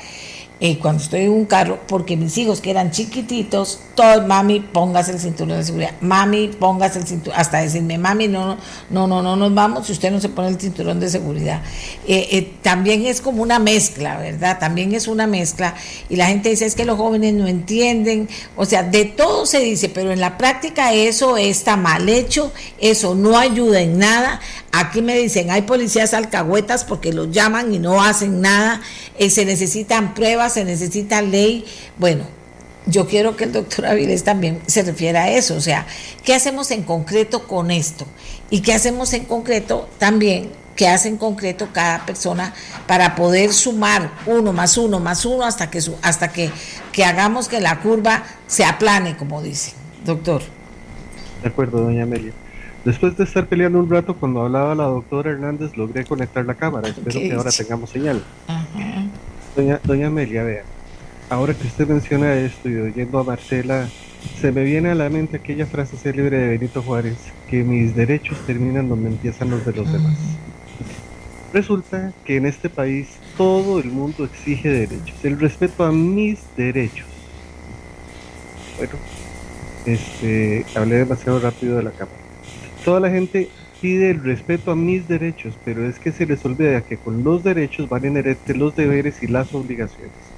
eh, cuando estoy en un carro, porque mis hijos que eran chiquititos, todo, mami, póngase el cinturón de seguridad, mami, póngase el cinturón, hasta decirme, mami, no, no, no, no nos vamos si usted no se pone el cinturón de seguridad. Eh, eh, también es como una mezcla, ¿verdad? También es una mezcla y la gente dice, es que los jóvenes no entienden, o sea, de todo se dice, pero en la práctica eso está mal hecho, eso no ayuda en nada. Aquí me dicen, hay policías alcahuetas porque los llaman y no hacen nada, se necesitan pruebas se necesita ley. Bueno, yo quiero que el doctor Avilés también se refiera a eso, o sea, ¿qué hacemos en concreto con esto? Y qué hacemos en concreto también que hace en concreto cada persona para poder sumar uno más uno más uno hasta que, hasta que, que hagamos que la curva se aplane, como dice, doctor. De acuerdo, doña Amelia. Después de estar peleando un rato, cuando hablaba la doctora Hernández, logré conectar la cámara. Espero que ahora tengamos señal. Doña, doña Amelia, vea, ahora que usted menciona esto y oyendo a Marcela, se me viene a la mente aquella frase célebre de Benito Juárez, que mis derechos terminan donde empiezan los de los demás. Resulta que en este país todo el mundo exige derechos, el respeto a mis derechos. Bueno, este, hablé demasiado rápido de la cámara. Toda la gente pide el respeto a mis derechos, pero es que se les olvida que con los derechos van inherentes los deberes y las obligaciones.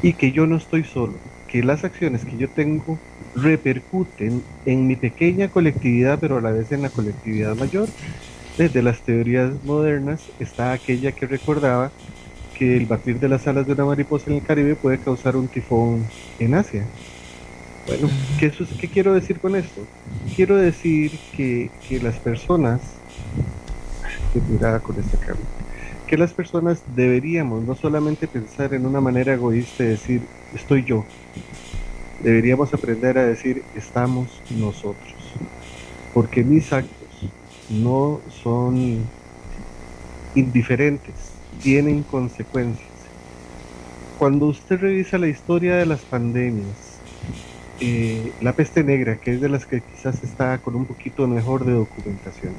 Y que yo no estoy solo, que las acciones que yo tengo repercuten en mi pequeña colectividad, pero a la vez en la colectividad mayor. Desde las teorías modernas está aquella que recordaba que el batir de las alas de una mariposa en el Caribe puede causar un tifón en Asia. Bueno, ¿qué, ¿qué quiero decir con esto? Quiero decir que, que las personas, qué con esta cámara, que las personas deberíamos no solamente pensar en una manera egoísta de decir, estoy yo, deberíamos aprender a decir, estamos nosotros, porque mis actos no son indiferentes, tienen consecuencias. Cuando usted revisa la historia de las pandemias, eh, la peste negra, que es de las que quizás está con un poquito mejor de documentación,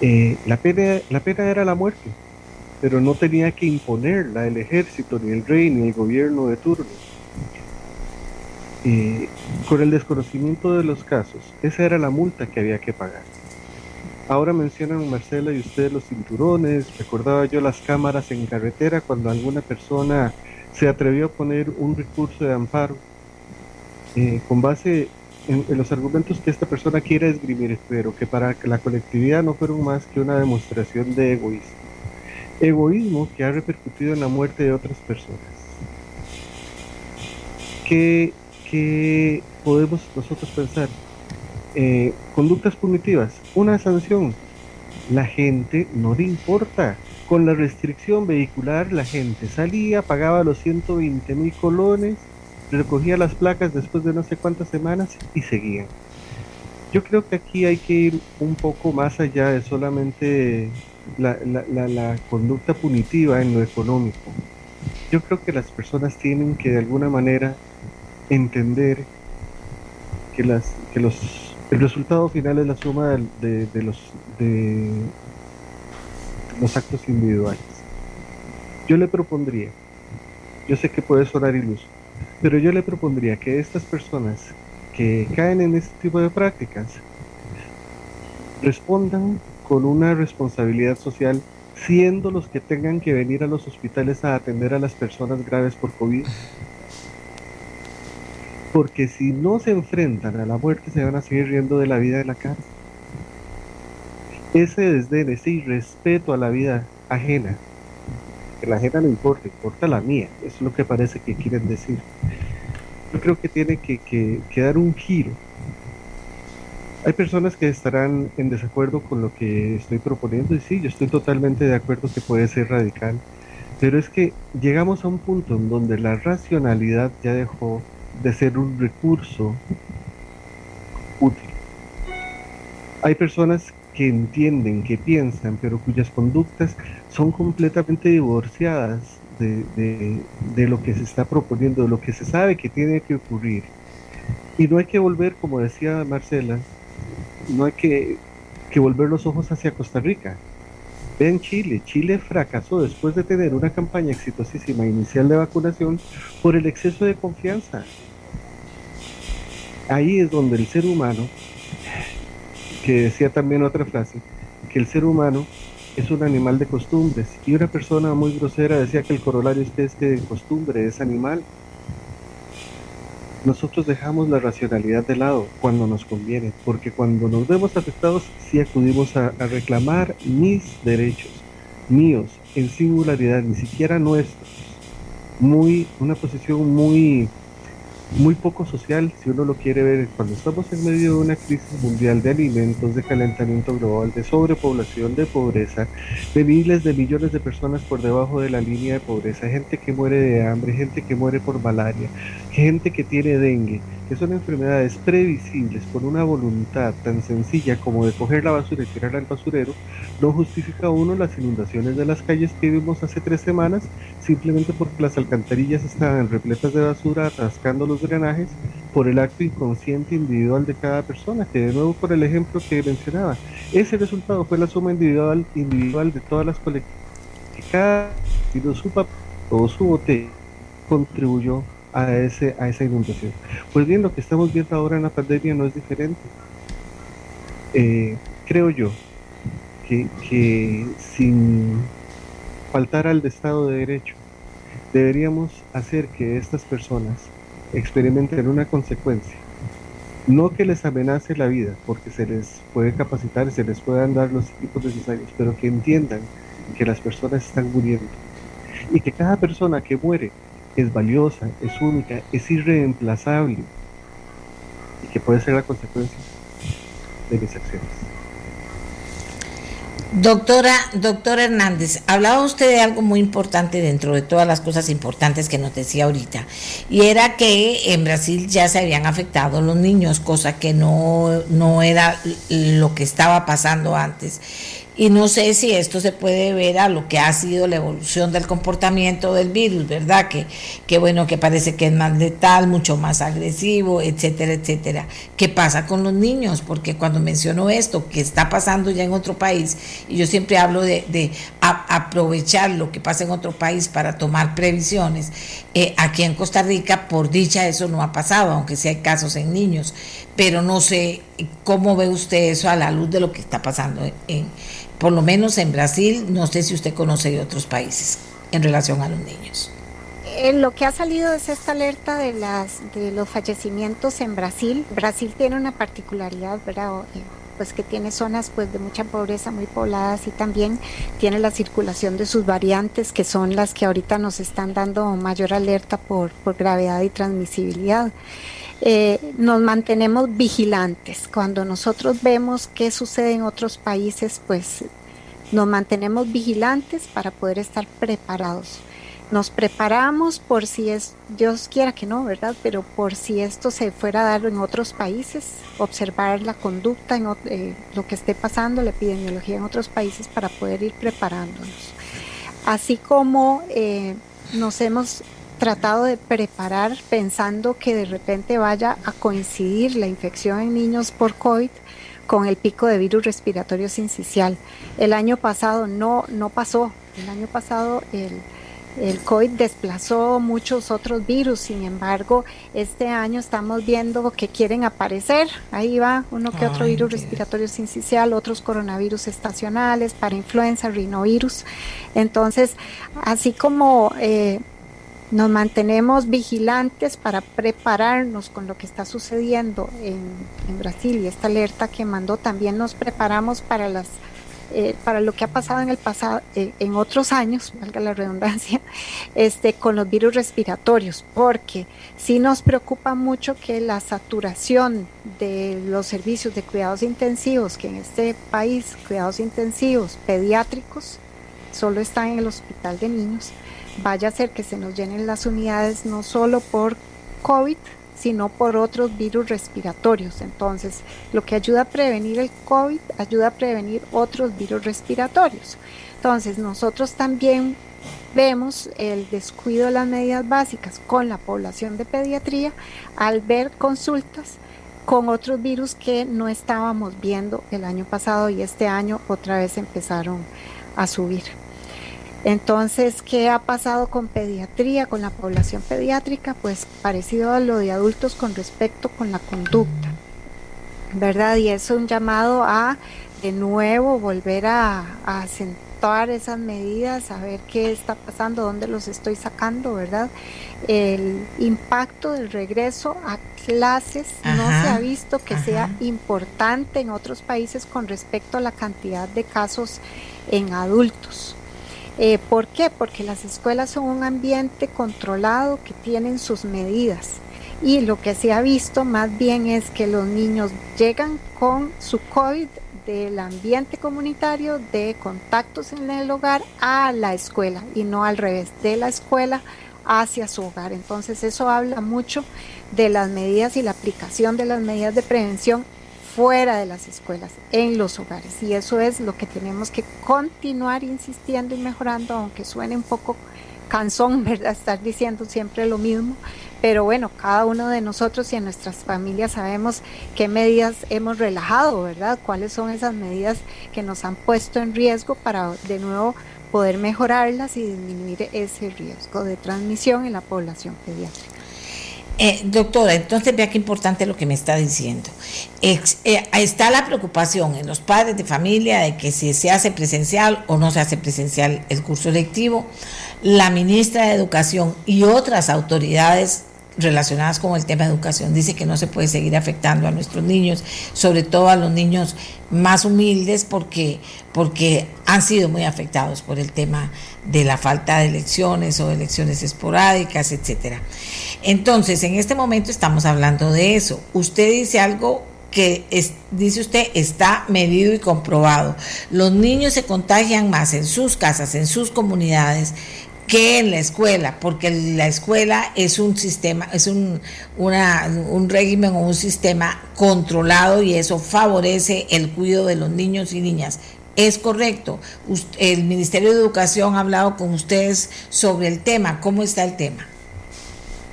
eh, la, pena, la pena era la muerte, pero no tenía que imponerla el ejército, ni el rey, ni el gobierno de turno. Eh, con el desconocimiento de los casos, esa era la multa que había que pagar. Ahora mencionan Marcela y ustedes los cinturones, recordaba yo las cámaras en carretera cuando alguna persona se atrevió a poner un recurso de amparo eh, con base en, los argumentos que esta persona quiere esgrimir, pero que para la colectividad no fueron más que una demostración de egoísmo. Egoísmo que ha repercutido en la muerte de otras personas. ¿Qué, qué podemos nosotros pensar? Eh, conductas punitivas, una sanción. La gente no le importa. Con la restricción vehicular, la gente salía, pagaba los 120 mil colones, recogía las placas después de no sé cuántas semanas y seguían. Yo creo que aquí hay que ir un poco más allá de solamente la, la, conducta punitiva en lo económico. Yo creo que las personas tienen que de alguna manera entender que, las, que los, el resultado final es la suma de, de, los, de los actos individuales. Yo le propondría, yo sé que puede sonar iluso, pero yo le propondría que estas personas que caen en este tipo de prácticas respondan con una responsabilidad social, siendo los que tengan que venir a los hospitales a atender a las personas graves por COVID. Porque si no se enfrentan a la muerte, se van a seguir riendo de la vida de la casa. Ese desdén, ese irrespeto a la vida ajena, que la ajena no importa, importa la mía, es lo que parece que quieren decir. Yo creo que tiene que, que, dar un giro. Hay personas que estarán en desacuerdo con lo que estoy proponiendo y sí, yo estoy totalmente de acuerdo que puede ser radical, pero es que llegamos a un punto en donde la racionalidad ya dejó de ser un recurso útil. Hay personas que entienden, que piensan, pero cuyas conductas son completamente divorciadas de, lo que se está proponiendo, de lo que se sabe que tiene que ocurrir. Y no hay que volver, como decía Marcela, no hay que, que volver los ojos hacia Costa Rica. Vean Chile, Chile fracasó después de tener una campaña exitosísima inicial de vacunación por el exceso de confianza. Ahí es donde el ser humano que decía también otra frase, que el ser humano es un animal de costumbres. Y una persona muy grosera decía que el corolario es que es de costumbre, es animal. Nosotros dejamos la racionalidad de lado cuando nos conviene, porque cuando nos vemos afectados sí acudimos a reclamar mis derechos, míos, en singularidad, ni siquiera nuestros. Muy, una posición muy muy poco social, si uno lo quiere ver, cuando estamos en medio de una crisis mundial de alimentos, de calentamiento global, de sobrepoblación, de pobreza, de miles de millones de personas por debajo de la línea de pobreza, gente que muere de hambre, gente que muere por malaria, gente que tiene dengue, que son enfermedades previsibles con una voluntad tan sencilla como de coger la basura y tirarla al basurero, no justifica uno las inundaciones de las calles que vimos hace tres semanas simplemente porque las alcantarillas estaban repletas de basura atascando los drenajes por el acto inconsciente individual de cada persona, que de nuevo por el ejemplo que mencionaba, ese resultado fue la suma individual, individual de todas las colectividades que cada su papel o su bote contribuyó a, ese, a esa inundación. Pues bien, lo que estamos viendo ahora en la pandemia no es diferente. Eh, creo yo que, que sin faltar al Estado de Derecho, deberíamos hacer que estas personas experimenten una consecuencia. No que les amenace la vida, porque se les puede capacitar se les puedan dar los equipos necesarios, pero que entiendan que las personas están muriendo y que cada persona que muere es valiosa, es única, es irreemplazable y que puede ser la consecuencia de mis acciones. Doctora, doctora Hernández, hablaba usted de algo muy importante dentro de todas las cosas importantes que nos decía ahorita, y era que en Brasil ya se habían afectado los niños, cosa que no, no era lo que estaba pasando antes. Y no sé si esto se puede ver a lo que ha sido la evolución del comportamiento del virus, ¿verdad? Que, que bueno, que parece que es más letal, mucho más agresivo, etcétera, etcétera. ¿Qué pasa con los niños? Porque cuando menciono esto, que está pasando ya en otro país, y yo siempre hablo de, de aprovechar lo que pasa en otro país para tomar previsiones, eh, aquí en Costa Rica, por dicha, eso no ha pasado, aunque sí hay casos en niños, pero no sé cómo ve usted eso a la luz de lo que está pasando en por lo menos en Brasil, no sé si usted conoce de otros países en relación a los niños. Eh, lo que ha salido es esta alerta de, las, de los fallecimientos en Brasil. Brasil tiene una particularidad, ¿verdad? Eh, pues que tiene zonas pues de mucha pobreza muy pobladas y también tiene la circulación de sus variantes que son las que ahorita nos están dando mayor alerta por, por gravedad y transmisibilidad. Eh, nos mantenemos vigilantes. Cuando nosotros vemos qué sucede en otros países, pues nos mantenemos vigilantes para poder estar preparados. Nos preparamos por si es, Dios quiera que no, ¿verdad? Pero por si esto se fuera a dar en otros países, observar la conducta, en eh, lo que esté pasando, la epidemiología en otros países para poder ir preparándonos. Así como eh, nos hemos tratado de preparar pensando que de repente vaya a coincidir la infección en niños por COVID con el pico de virus respiratorio sincicial. El año pasado no, no pasó. El año pasado el, el COVID desplazó muchos otros virus, sin embargo, este año estamos viendo que quieren aparecer. Ahí va uno que otro virus respiratorio sincicial, otros coronavirus estacionales, para influenza, rinovirus. Entonces, así como eh, nos mantenemos vigilantes para prepararnos con lo que está sucediendo en, Brasil y esta alerta que mandó. También nos preparamos para las eh, para lo que ha pasado en el pasado, eh, en otros años, valga la redundancia, este, con los virus respiratorios, porque sí nos preocupa mucho que la saturación de los servicios de cuidados intensivos, que en este país cuidados intensivos pediátricos solo están en el hospital de niños, vaya a ser que se nos llenen las unidades no solo por COVID, sino por otros virus respiratorios. Entonces, lo que ayuda a prevenir el COVID ayuda a prevenir otros virus respiratorios. Entonces, nosotros también vemos el descuido de las medidas básicas con la población de pediatría al ver consultas con otros virus que no estábamos viendo el año pasado y este año otra vez empezaron a subir. Entonces, ¿qué ha pasado con pediatría, con la población pediátrica? Pues parecido a lo de adultos con respecto con la conducta, ¿verdad? Y es un llamado a de nuevo volver a, acentuar esas medidas, a ver qué está pasando, dónde los estoy sacando, ¿verdad? El impacto del regreso a clases no se ha visto que sea importante en otros países con respecto a la cantidad de casos en adultos. Eh, ¿Por qué? Porque las escuelas son un ambiente controlado que tienen sus medidas y lo que se ha visto más bien es que los niños llegan con su COVID del ambiente comunitario, de contactos en el hogar a la escuela y no al revés, de la escuela hacia su hogar. Entonces eso habla mucho de las medidas y la aplicación de las medidas de prevención fuera de las escuelas, en los hogares. Y eso es lo que tenemos que continuar insistiendo y mejorando, aunque suene un poco cansón, ¿verdad? Estar diciendo siempre lo mismo. Pero bueno, cada uno de nosotros y en nuestras familias sabemos qué medidas hemos relajado, ¿verdad? Cuáles son esas medidas que nos han puesto en riesgo para de nuevo poder mejorarlas y disminuir ese riesgo de transmisión en la población pediátrica. Eh, doctora, entonces vea qué importante lo que me está diciendo. Eh, está la preocupación en los padres de familia de que si se hace presencial o no se hace presencial el curso lectivo. La ministra de Educación y otras autoridades relacionadas con el tema de educación dice que no se puede seguir afectando a nuestros niños, sobre todo a los niños más humildes porque, porque han sido muy afectados por el tema de la falta de elecciones o elecciones esporádicas, etcétera. Entonces, en este momento estamos hablando de eso. Usted dice algo que dice usted está medido y comprobado. Los niños se contagian más en sus casas, en sus comunidades, que en la escuela, porque la escuela es un sistema, es un, un régimen o un sistema controlado y eso favorece el cuidado de los niños y niñas. Es correcto. El Ministerio de Educación ha hablado con ustedes sobre el tema. ¿Cómo está el tema?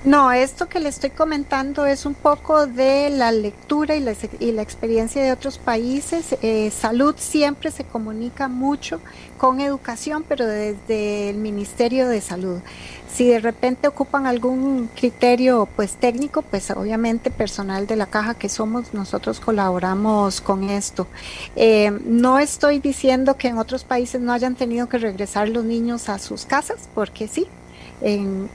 No, esto que le estoy comentando es un poco de la lectura y la, y la experiencia de otros países. Eh, salud siempre se comunica mucho con educación, pero desde el Ministerio de Salud. Si de repente ocupan algún criterio pues técnico, pues obviamente personal de la caja que somos, nosotros colaboramos con esto. Eh, no estoy diciendo que en otros países no hayan tenido que regresar los niños a sus casas, porque sí,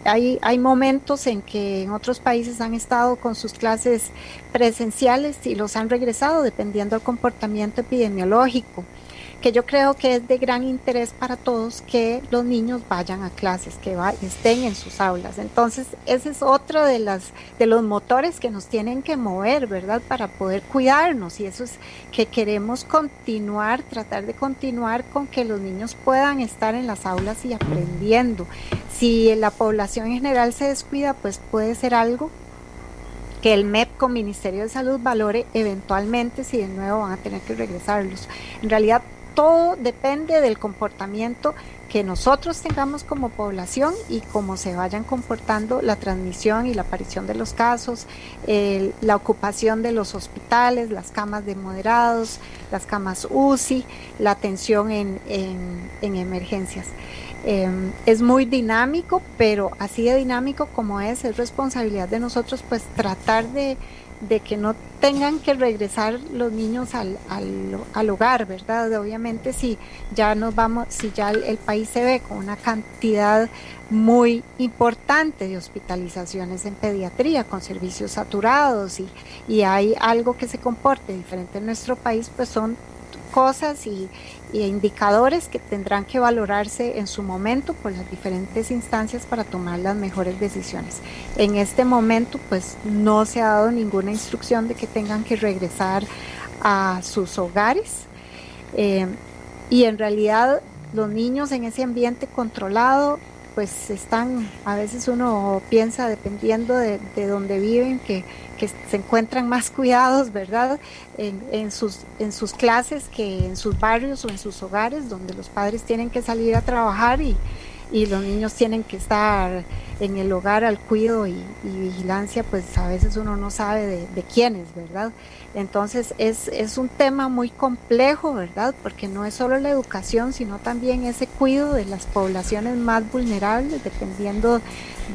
hay, hay momentos en que en otros países han estado con sus clases presenciales y los han regresado dependiendo del comportamiento epidemiológico que yo creo que es de gran interés para todos que los niños vayan a clases, que estén en sus aulas. Entonces, ese es otro de, las, de los motores que nos tienen que mover, ¿verdad? Para poder cuidarnos y eso es que queremos continuar, tratar de continuar con que los niños puedan estar en las aulas y aprendiendo. Si la población en general se descuida, pues puede ser algo que el MEP con Ministerio de Salud valore eventualmente si de nuevo van a tener que regresarlos. En realidad todo depende del comportamiento que nosotros tengamos como población y cómo se vayan comportando la transmisión y la aparición de los casos, la ocupación de los hospitales, las camas de moderados, las camas UCI, la atención en, emergencias. Em, es muy dinámico, pero así de dinámico como es, es responsabilidad de nosotros pues tratar de de que no tengan que regresar los niños al, al, hogar, ¿verdad? Obviamente si ya nos vamos, si ya el, país se ve con una cantidad muy importante de hospitalizaciones en pediatría, con servicios saturados y, y hay algo que se comporte diferente en nuestro país, pues son cosas y, indicadores que tendrán que valorarse en su momento por las diferentes instancias para tomar las mejores decisiones. En este momento, pues no se ha dado ninguna instrucción de que tengan que regresar a sus hogares. Eh, y en realidad los niños en ese ambiente controlado pues están, a veces uno piensa dependiendo de, de donde viven que, que, se encuentran más cuidados, ¿verdad? En, en, sus, en sus clases que en sus barrios o en sus hogares donde los padres tienen que salir a trabajar y, y los niños tienen que estar en el hogar al cuidado y, vigilancia, pues a veces uno no sabe de, de quiénes, ¿verdad? Entonces es, es, un tema muy complejo, ¿verdad? Porque no es solo la educación, sino también ese cuidado de las poblaciones más vulnerables, dependiendo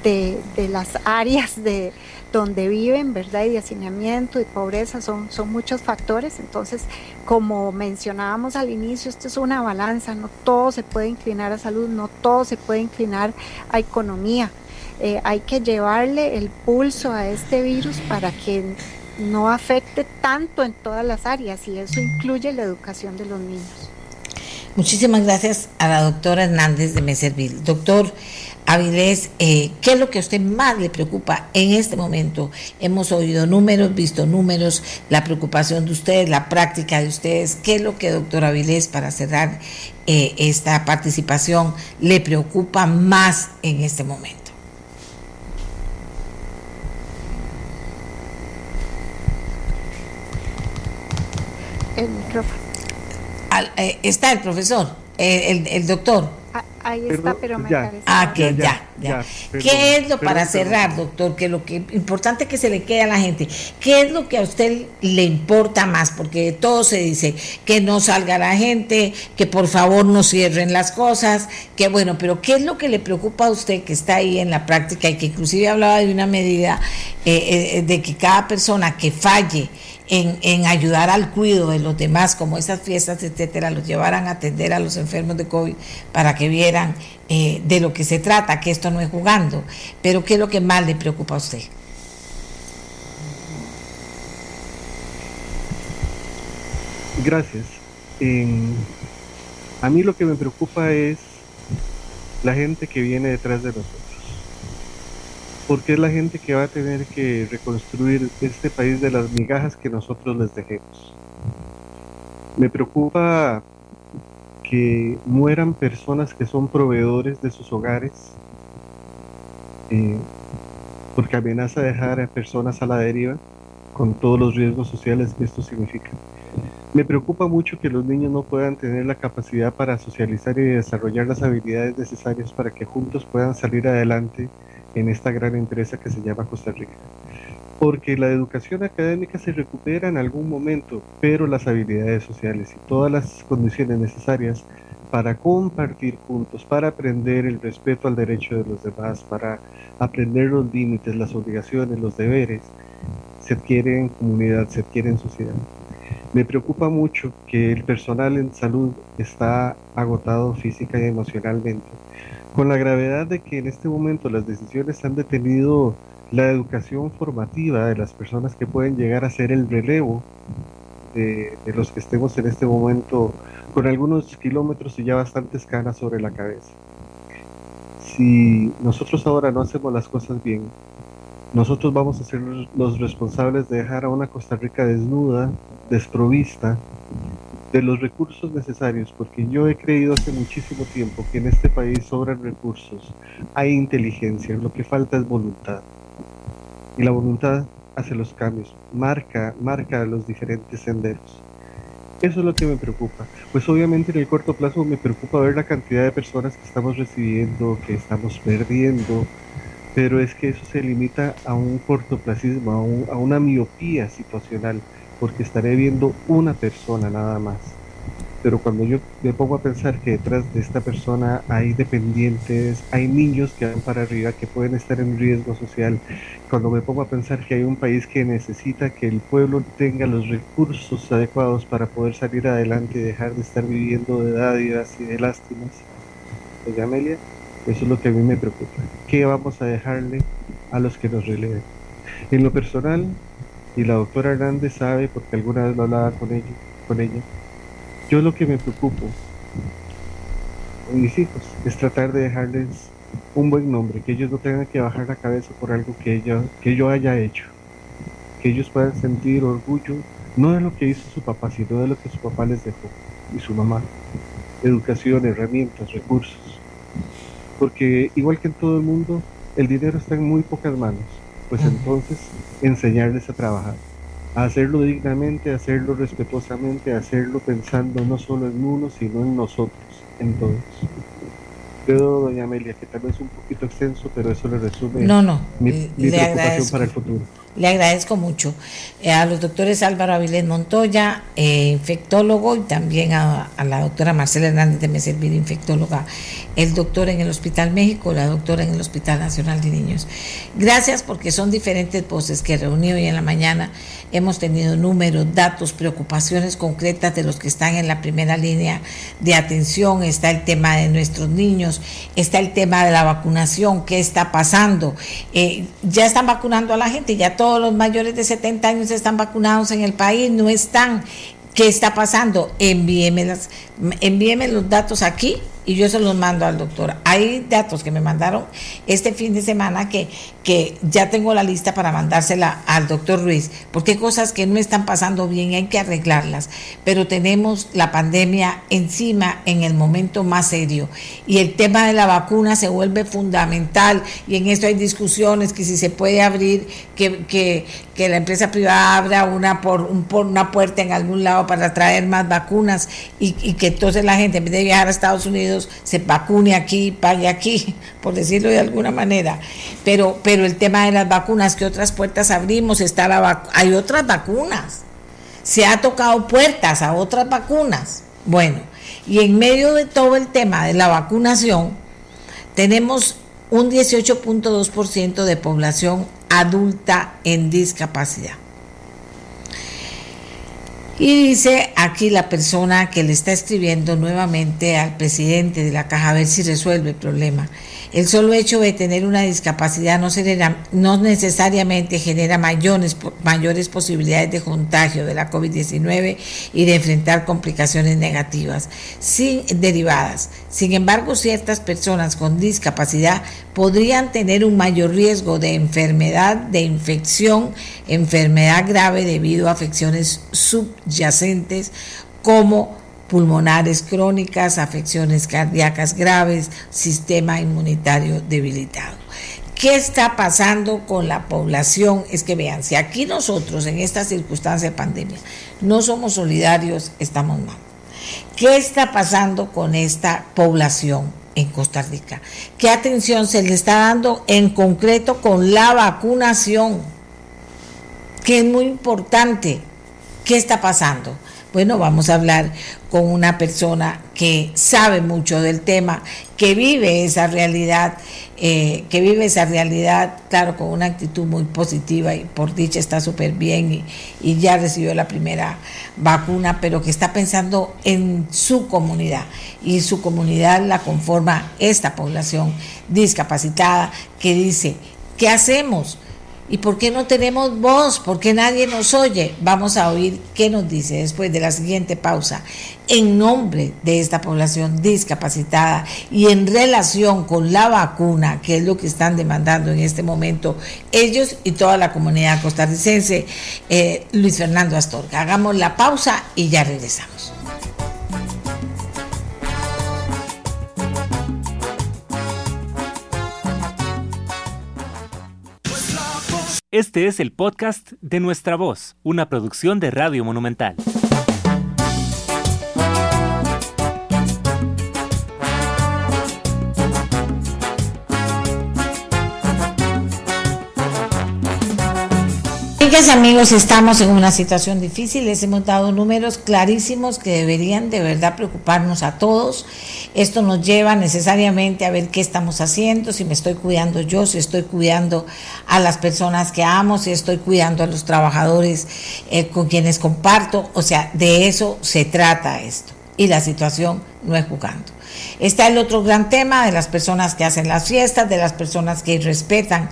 de, de las áreas de donde viven, ¿verdad? Y de hacinamiento y pobreza, son, son muchos factores. Entonces, como mencionábamos al inicio, esto es una balanza, no todo se puede inclinar a salud, no todo se puede inclinar a economía. Eh, hay que llevarle el pulso a este virus para que no afecte tanto en todas las áreas y eso incluye la educación de los niños. Muchísimas gracias a la doctora Hernández de Meservil. Doctor Avilés, eh, ¿qué es lo que a usted más le preocupa en este momento? Hemos oído números, visto números, la preocupación de ustedes, la práctica de ustedes. ¿Qué es lo que, doctor Avilés, para cerrar eh, esta participación, le preocupa más en este momento? El. Eh, está el profesor, el, el doctor. Ah, ahí está, pero me parece. Ah, que ya, ya. ¿Qué es lo para cerrar, doctor? Que lo que importante que se le quede a la gente. ¿Qué es lo que a usted le importa más? Porque todo se dice que no salga la gente, que por favor no cierren las cosas, que bueno, pero ¿qué es lo que le preocupa a usted que está ahí en la práctica y que inclusive hablaba de una medida eh, eh, de que cada persona que falle en, en, ayudar al cuidado de los demás, como esas fiestas, etcétera, los llevaran a atender a los enfermos de COVID para que vieran eh, de lo que se trata, que esto no es jugando. Pero, ¿qué es lo que más le preocupa a usted? Gracias. a mí lo que me preocupa es la gente que viene detrás de nosotros porque es la gente que va a tener que reconstruir este país de las migajas que nosotros les dejemos. Me preocupa que mueran personas que son proveedores de sus hogares, eh, porque amenaza dejar a personas a la deriva con todos los riesgos sociales que esto significa. Me preocupa mucho que los niños no puedan tener la capacidad para socializar y desarrollar las habilidades necesarias para que juntos puedan salir adelante en esta gran empresa que se llama Costa Rica. Porque la educación académica se recupera en algún momento, pero las habilidades sociales y todas las condiciones necesarias para compartir juntos, para aprender el respeto al derecho de los demás, para aprender los límites, las obligaciones, los deberes, se adquieren en comunidad, se adquieren en sociedad. Me preocupa mucho que el personal en salud está agotado física y emocionalmente con la gravedad de que en este momento las decisiones han detenido la educación formativa de las personas que pueden llegar a ser el relevo de, los que estemos en este momento con algunos kilómetros y ya bastantes canas sobre la cabeza. Si nosotros ahora no hacemos las cosas bien, nosotros vamos a ser los responsables de dejar a una Costa Rica desnuda, desprovista de los recursos necesarios, porque yo he creído hace muchísimo tiempo que en este país sobran recursos, hay inteligencia, lo que falta es voluntad. Y la voluntad hace los cambios, marca, marca los diferentes senderos. Eso es lo que me preocupa. Pues obviamente en el corto plazo me preocupa ver la cantidad de personas que estamos recibiendo, que estamos perdiendo, pero es que eso se limita a un cortoplacismo, a, a una miopía situacional porque estaré viendo una persona nada más. Pero cuando yo me pongo a pensar que detrás de esta persona hay dependientes, hay niños que van para arriba, que pueden estar en riesgo social, cuando me pongo a pensar que hay un país que necesita que el pueblo tenga los recursos adecuados para poder salir adelante y dejar de estar viviendo de dádivas y de lástimas, doña Amelia, eso es lo que a mí me preocupa. ¿Qué vamos a dejarle a los que nos releven? En lo personal, y la doctora Hernández sabe porque alguna vez lo hablaba con ella, con ella. Yo lo que me preocupo con mis hijos es tratar de dejarles un buen nombre, que ellos no tengan que bajar la cabeza por algo que, que yo haya hecho, que ellos puedan sentir orgullo, no de lo que hizo su papá, sino de lo que su papá les dejó y su mamá. Educación, herramientas, recursos. Porque igual que en todo el mundo, el dinero está en muy pocas manos pues entonces enseñarles a trabajar, a hacerlo dignamente, a hacerlo respetuosamente, a hacerlo pensando no solo en uno, sino en nosotros, en todos. Creo, doña Amelia, que tal vez un poquito extenso, pero eso le resume no, no, mi, preocupación para el futuro. Le agradezco mucho eh, a los doctores Álvaro Avilés Montoya, eh, infectólogo, y también a, la doctora Marcela Hernández de Meservir, infectóloga, el doctor en el Hospital México, la doctora en el Hospital Nacional de Niños. Gracias porque son diferentes voces que reuní hoy en la mañana. Hemos tenido números, datos, preocupaciones concretas de los que están en la primera línea de atención. Está el tema de nuestros niños, está el tema de la vacunación, qué está pasando. Eh, ya están vacunando a la gente, ya todos los mayores de 70 años están vacunados en el país, no están ¿Qué está pasando? Envíeme, las, envíeme los datos aquí y yo se los mando al doctor. Hay datos que me mandaron este fin de semana que, que ya tengo la lista para mandársela al doctor Ruiz, porque hay cosas que no están pasando bien, hay que arreglarlas, pero tenemos la pandemia encima en el momento más serio y el tema de la vacuna se vuelve fundamental y en esto hay discusiones que si se puede abrir, que, que, que la empresa privada abra una por, un, por una puerta en algún lado para traer más vacunas y, y que entonces la gente en vez de viajar a Estados Unidos se vacune aquí, pague aquí, por decirlo de alguna manera. Pero, pero el tema de las vacunas, que otras puertas abrimos? Está la hay otras vacunas. Se ha tocado puertas a otras vacunas. Bueno, y en medio de todo el tema de la vacunación, tenemos un 18.2% de población adulta en discapacidad. Y dice aquí la persona que le está escribiendo nuevamente al presidente de la caja a ver si resuelve el problema. El solo hecho de tener una discapacidad no, no necesariamente genera mayores, mayores posibilidades de contagio de la COVID-19 y de enfrentar complicaciones negativas sin, derivadas. Sin embargo, ciertas personas con discapacidad podrían tener un mayor riesgo de enfermedad, de infección, enfermedad grave debido a afecciones subyacentes como pulmonares crónicas, afecciones cardíacas graves, sistema inmunitario debilitado. ¿Qué está pasando con la población? Es que vean, si aquí nosotros en esta circunstancia de pandemia no somos solidarios, estamos mal. ¿Qué está pasando con esta población en Costa Rica? ¿Qué atención se le está dando en concreto con la vacunación? Que es muy importante. ¿Qué está pasando? Bueno, vamos a hablar con una persona que sabe mucho del tema, que vive esa realidad, eh, que vive esa realidad, claro, con una actitud muy positiva y por dicha está súper bien y, y ya recibió la primera vacuna, pero que está pensando en su comunidad y su comunidad la conforma esta población discapacitada que dice, ¿qué hacemos? ¿Y por qué no tenemos voz? ¿Por qué nadie nos oye? Vamos a oír qué nos dice después de la siguiente pausa. En nombre de esta población discapacitada y en relación con la vacuna, que es lo que están demandando en este momento ellos y toda la comunidad costarricense, eh, Luis Fernando Astorga. Hagamos la pausa y ya regresamos. Este es el podcast de Nuestra Voz, una producción de Radio Monumental. Amigos, estamos en una situación difícil, les hemos dado números clarísimos que deberían de verdad preocuparnos a todos. Esto nos lleva necesariamente a ver qué estamos haciendo, si me estoy cuidando yo, si estoy cuidando a las personas que amo, si estoy cuidando a los trabajadores eh, con quienes comparto, o sea, de eso se trata esto. Y la situación no es jugando. Está el otro gran tema de las personas que hacen las fiestas, de las personas que respetan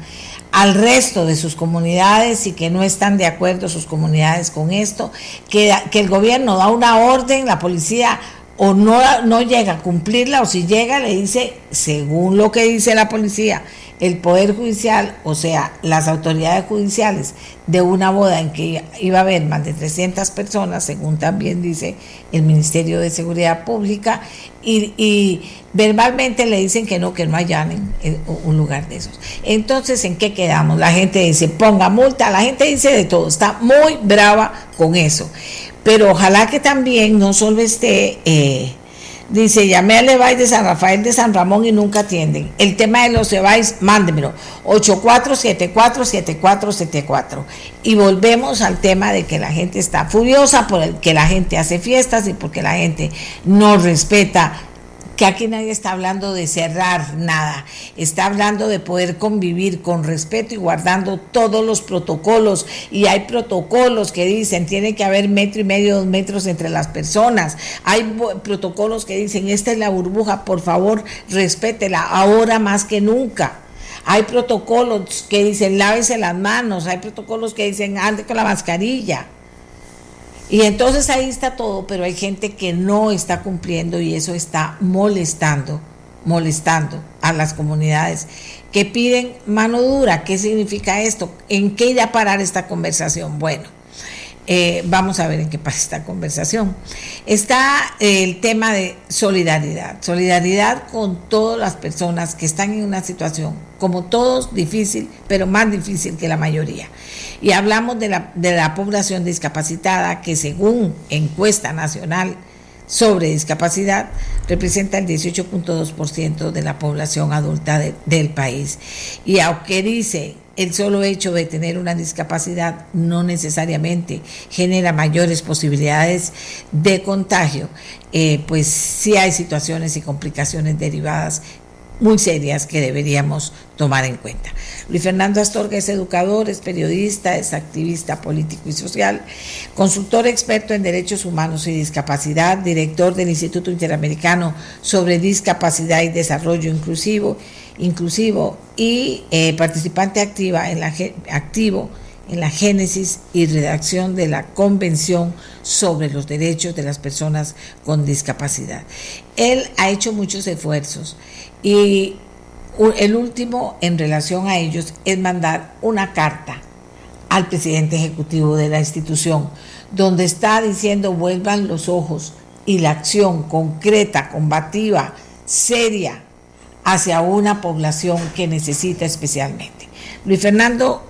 al resto de sus comunidades y que no están de acuerdo sus comunidades con esto, que, que el gobierno da una orden, la policía o no, no llega a cumplirla o si llega le dice, según lo que dice la policía, el Poder Judicial, o sea, las autoridades judiciales de una boda en que iba a haber más de 300 personas, según también dice el Ministerio de Seguridad Pública, y, verbalmente le dicen que no, que no allanen un lugar de esos. Entonces, ¿en qué quedamos? La gente dice, ponga multa, la gente dice de todo, está muy brava con eso. Pero ojalá que también no solo esté... Eh, Dice, llamé al EBAI de San Rafael de San Ramón y nunca atienden. El tema de los EBAIs, mándemelo. 84747474. Y volvemos al tema de que la gente está furiosa por el que la gente hace fiestas y porque la gente no respeta que aquí nadie está hablando de cerrar nada, está hablando de poder convivir con respeto y guardando todos los protocolos. Y hay protocolos que dicen, tiene que haber metro y medio, dos metros entre las personas. Hay protocolos que dicen, esta es la burbuja, por favor, respétela, ahora más que nunca. Hay protocolos que dicen, lávese las manos, hay protocolos que dicen, ande con la mascarilla. Y entonces ahí está todo, pero hay gente que no está cumpliendo y eso está molestando, molestando a las comunidades que piden mano dura. ¿Qué significa esto? ¿En qué irá a parar esta conversación? Bueno, eh, vamos a ver en qué pasa esta conversación. Está el tema de solidaridad, solidaridad con todas las personas que están en una situación, como todos, difícil, pero más difícil que la mayoría. Y hablamos de la, de la población discapacitada que según encuesta nacional sobre discapacidad representa el 18.2% de la población adulta del país. Y aunque dice el solo hecho de tener una discapacidad no necesariamente genera mayores posibilidades de contagio, eh, pues sí hay situaciones y complicaciones derivadas muy serias que deberíamos tomar en cuenta. Luis Fernando Astorga es educador, es periodista, es activista político y social, consultor experto en derechos humanos y discapacidad, director del Instituto Interamericano sobre Discapacidad y Desarrollo Inclusivo inclusivo y eh, participante activa en la, activo en la génesis y redacción de la Convención sobre los Derechos de las Personas con Discapacidad. Él ha hecho muchos esfuerzos y el último en relación a ellos es mandar una carta al presidente ejecutivo de la institución, donde está diciendo vuelvan los ojos y la acción concreta, combativa, seria hacia una población que necesita especialmente. Luis Fernando,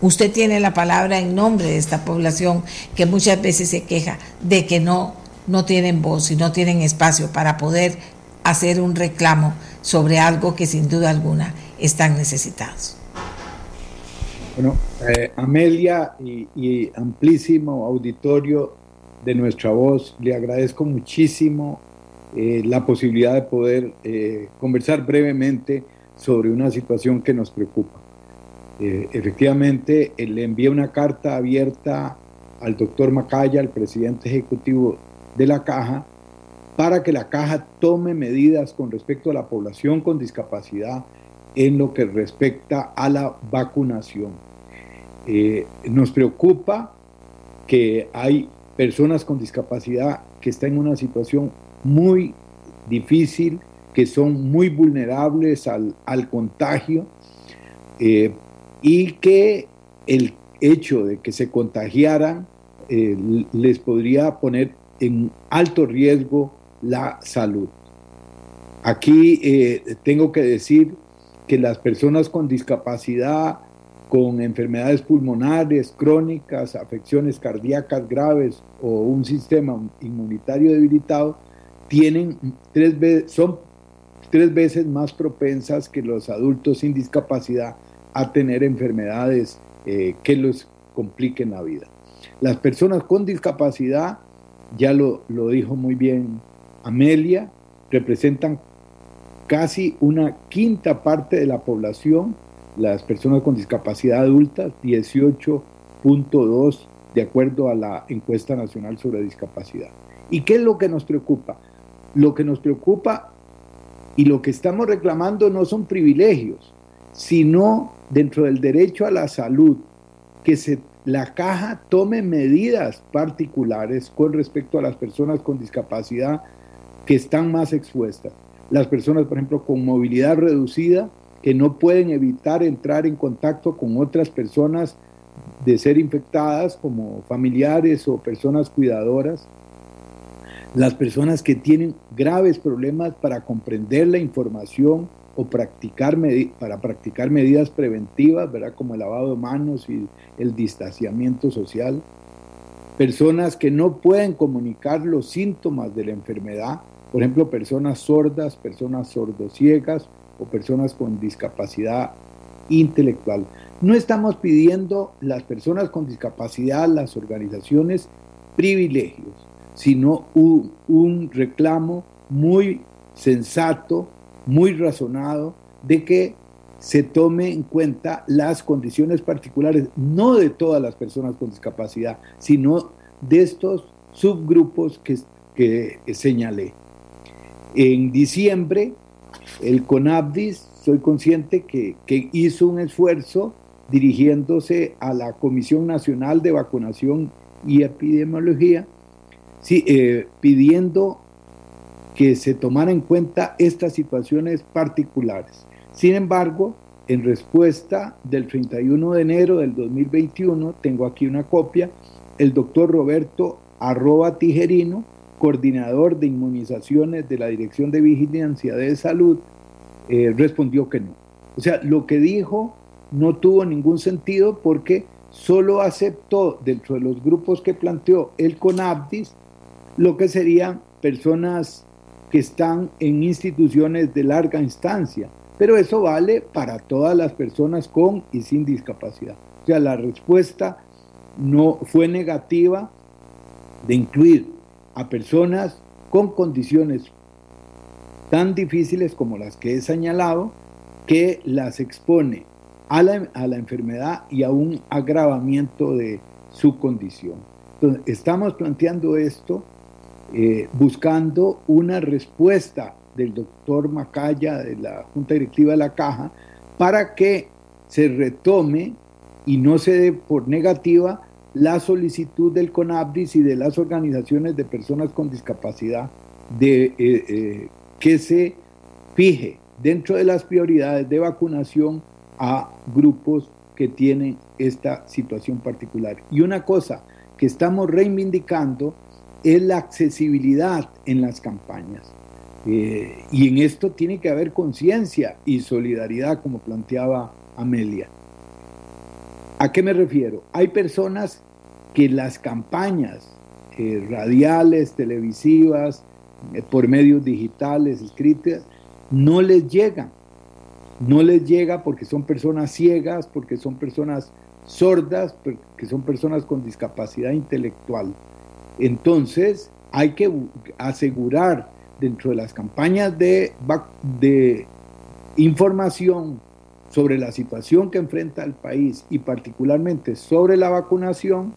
usted tiene la palabra en nombre de esta población que muchas veces se queja de que no, no tienen voz y no tienen espacio para poder hacer un reclamo sobre algo que sin duda alguna están necesitados. Bueno, eh, Amelia y, y amplísimo auditorio de nuestra voz, le agradezco muchísimo eh, la posibilidad de poder eh, conversar brevemente sobre una situación que nos preocupa. Eh, efectivamente, le envié una carta abierta al doctor Macaya, el presidente ejecutivo de la caja, para que la caja tome medidas con respecto a la población con discapacidad en lo que respecta a la vacunación. nos preocupa que hay personas con discapacidad que están en una situación muy difícil, que son muy vulnerables al, contagio eh, y que el hecho de que se contagiaran eh, les podría poner en alto riesgo la salud. Aquí eh, tengo que decir que las personas con discapacidad, con enfermedades pulmonares crónicas, afecciones cardíacas graves o un sistema inmunitario debilitado, tienen tres veces, son tres veces más propensas que los adultos sin discapacidad a tener enfermedades eh, que los compliquen la vida. Las personas con discapacidad, ya lo, lo dijo muy bien Amelia, representan casi una quinta parte de la población, las personas con discapacidad adulta, 18.2 de acuerdo a la encuesta nacional sobre discapacidad. ¿Y qué es lo que nos preocupa? Lo que nos preocupa y lo que estamos reclamando no son privilegios, sino dentro del derecho a la salud, que se, la caja tome medidas particulares con respecto a las personas con discapacidad que están más expuestas. Las personas, por ejemplo, con movilidad reducida, que no pueden evitar entrar en contacto con otras personas de ser infectadas, como familiares o personas cuidadoras las personas que tienen graves problemas para comprender la información o practicar para practicar medidas preventivas, ¿verdad? como el lavado de manos y el distanciamiento social. Personas que no pueden comunicar los síntomas de la enfermedad, por ejemplo, personas sordas, personas sordociegas o personas con discapacidad intelectual. No estamos pidiendo las personas con discapacidad, las organizaciones, privilegios sino un, reclamo muy sensato, muy razonado, de que se tome en cuenta las condiciones particulares, no de todas las personas con discapacidad, sino de estos subgrupos que, que señalé. En diciembre, el CONABDIS, soy consciente que, que, hizo un esfuerzo dirigiéndose a la Comisión Nacional de Vacunación y Epidemiología, eh, pidiendo que se tomara en cuenta estas situaciones particulares. Sin embargo, en respuesta del 31 de enero del 2021, tengo aquí una copia, el doctor Roberto arroba tijerino, coordinador de inmunizaciones de la Dirección de Vigilancia de Salud, eh, respondió que no. O sea, lo que dijo no tuvo ningún sentido porque solo aceptó dentro de los grupos que planteó el CONAPDIS lo que serían personas que están en instituciones de larga instancia, pero eso vale para todas las personas con y sin discapacidad. O sea, la respuesta no fue negativa de incluir a personas con condiciones tan difíciles como las que he señalado, que las expone a la, enfermedad y a un agravamiento de su condición. Entonces, estamos planteando esto eh, buscando una respuesta del doctor Macaya, de la Junta Directiva de la Caja, para que se retome y no se dé por negativa la solicitud del CONABDIS y de las organizaciones de personas con discapacidad de eh, eh, que se fije dentro de las prioridades de vacunación a grupos que tienen esta situación particular. Y una cosa que estamos reivindicando es la accesibilidad en las campañas. Eh, y en esto tiene que haber conciencia y solidaridad, como planteaba Amelia. ¿A qué me refiero? Hay personas que las campañas eh, radiales, televisivas, eh, por medios digitales, escritas, no les llegan. No les llega porque son personas ciegas, porque son personas sordas, porque son personas con discapacidad intelectual. Entonces, hay que asegurar dentro de las campañas de, de información sobre la situación que enfrenta el país y particularmente sobre la vacunación,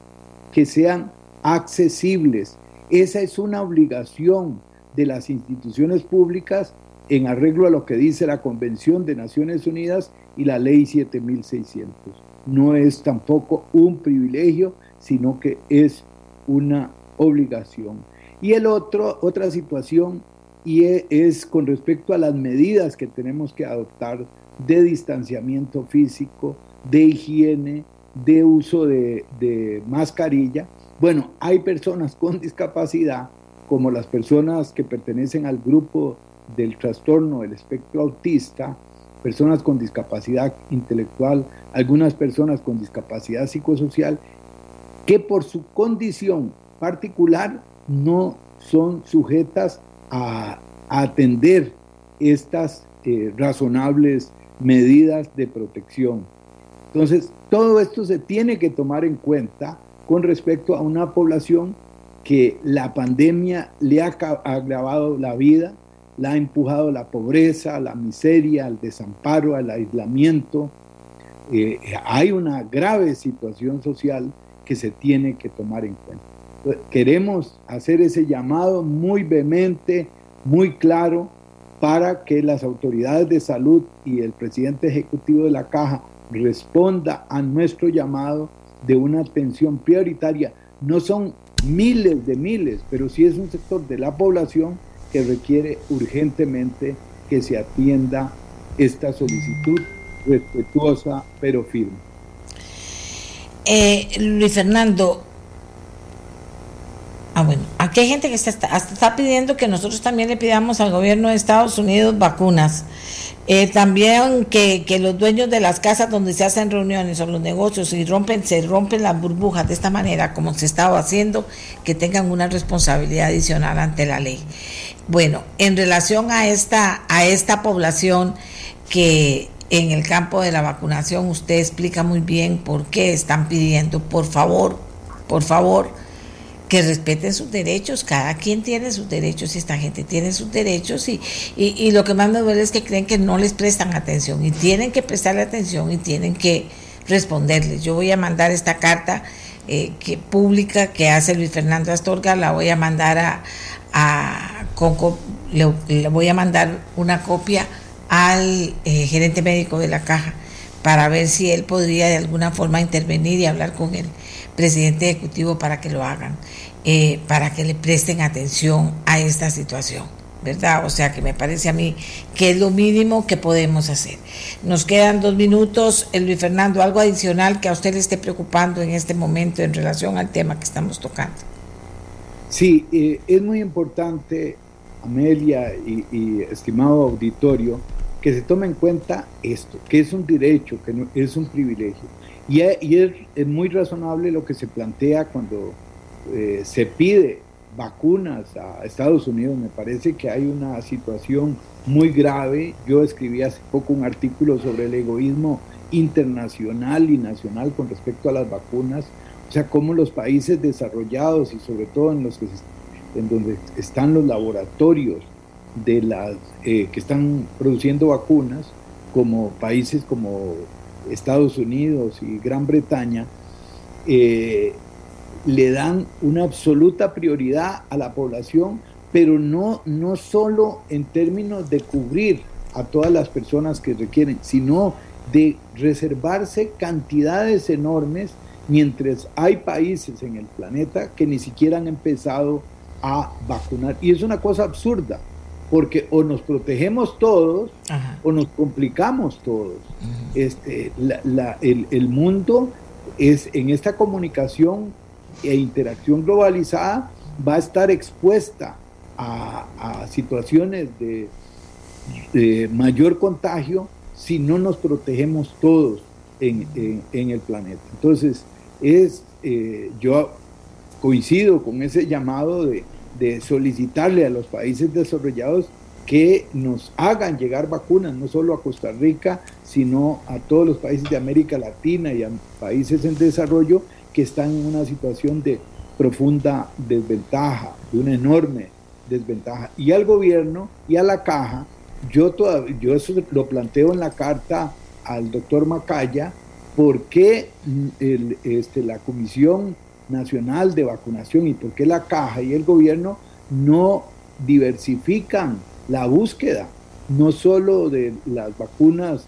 que sean accesibles. Esa es una obligación de las instituciones públicas en arreglo a lo que dice la Convención de Naciones Unidas y la Ley 7600. No es tampoco un privilegio, sino que es una obligación. Y el otro, otra situación y e, es con respecto a las medidas que tenemos que adoptar de distanciamiento físico, de higiene, de uso de, mascarilla. Bueno, hay personas con discapacidad, como las personas que pertenecen al grupo del trastorno del espectro autista, personas con discapacidad intelectual, algunas personas con discapacidad psicosocial, que por su condición particular no son sujetas a, atender estas eh, razonables medidas de protección. Entonces, todo esto se tiene que tomar en cuenta con respecto a una población que la pandemia le ha agravado la vida, la ha empujado a la pobreza, a la miseria, al desamparo, al aislamiento. Eh, hay una grave situación social que se tiene que tomar en cuenta queremos hacer ese llamado muy vehemente, muy claro, para que las autoridades de salud y el presidente ejecutivo de la caja responda a nuestro llamado de una atención prioritaria. No son miles de miles, pero sí es un sector de la población que requiere urgentemente que se atienda esta solicitud respetuosa pero firme. Eh, Luis Fernando, Ah, bueno, aquí hay gente que está, está pidiendo que nosotros también le pidamos al gobierno de Estados Unidos vacunas. Eh, también que, que, los dueños de las casas donde se hacen reuniones o los negocios y rompen, se rompen las burbujas de esta manera, como se estaba haciendo, que tengan una responsabilidad adicional ante la ley. Bueno, en relación a esta, a esta población que en el campo de la vacunación usted explica muy bien por qué están pidiendo, por favor, por favor que respeten sus derechos, cada quien tiene sus derechos y esta gente tiene sus derechos y, y, lo que más me duele es que creen que no les prestan atención y tienen que prestarle atención y tienen que responderles. Yo voy a mandar esta carta eh, que pública que hace Luis Fernando Astorga, la voy a mandar a, a le, voy a mandar una copia al eh, gerente médico de la caja para ver si él podría de alguna forma intervenir y hablar con él presidente ejecutivo para que lo hagan, eh, para que le presten atención a esta situación. ¿verdad? O sea que me parece a mí que es lo mínimo que podemos hacer. Nos quedan dos minutos. El Luis Fernando, algo adicional que a usted le esté preocupando en este momento en relación al tema que estamos tocando. Sí, eh, es muy importante, Amelia y, estimado auditorio, que se tome en cuenta esto, que es un derecho, que es un privilegio. Y, es, muy razonable lo que se plantea cuando eh, se pide vacunas a Estados Unidos, me parece que hay una situación muy grave. Yo escribí hace poco un artículo sobre el egoísmo internacional y nacional con respecto a las vacunas, o sea, cómo los países desarrollados y sobre todo en los que en donde están los laboratorios de las eh, que están produciendo vacunas, como países como Estados Unidos y Gran Bretaña, eh, le dan una absoluta prioridad a la población, pero no, no solo en términos de cubrir a todas las personas que requieren, sino de reservarse cantidades enormes mientras hay países en el planeta que ni siquiera han empezado a vacunar. Y es una cosa absurda, porque o nos protegemos todos o nos complicamos todos. este, el, el mundo es en esta comunicación e interacción globalizada va a estar expuesta a, situaciones de, mayor contagio si no nos protegemos todos en, el planeta. Entonces, es, eh, yo coincido con ese llamado de solicitarle a los países desarrollados que nos hagan llegar vacunas, no solo a Costa Rica, sino a todos los países de América Latina y a países en desarrollo que están en una situación de profunda desventaja, de una enorme desventaja. Y al gobierno y a la caja, yo, todavía, yo eso lo planteo en la carta al doctor Macaya, ¿por qué el, este, la Comisión Nacional de Vacunación y por qué la caja y el gobierno no diversifican la búsqueda, no solo de las vacunas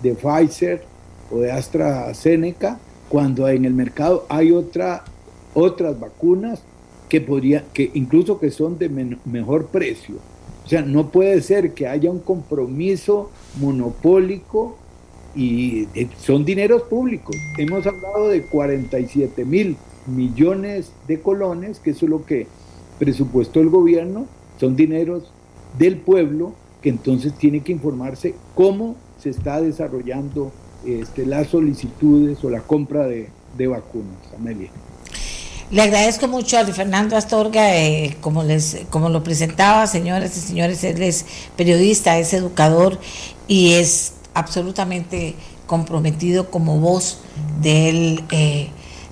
de Pfizer o de AstraZeneca, cuando en el mercado hay otra, otras vacunas que podría, que incluso que son de mejor precio. O sea, no puede ser que haya un compromiso monopólico y son dineros públicos. Hemos hablado de 47 mil millones de colones, que eso es lo que presupuestó el gobierno, son dineros del pueblo que entonces tiene que informarse cómo se está desarrollando este, las solicitudes o la compra de, vacunas. Amelia. Le agradezco mucho a Fernando Astorga, eh, como les como lo presentaba, señoras y señores, él es periodista, es educador y es absolutamente comprometido como voz del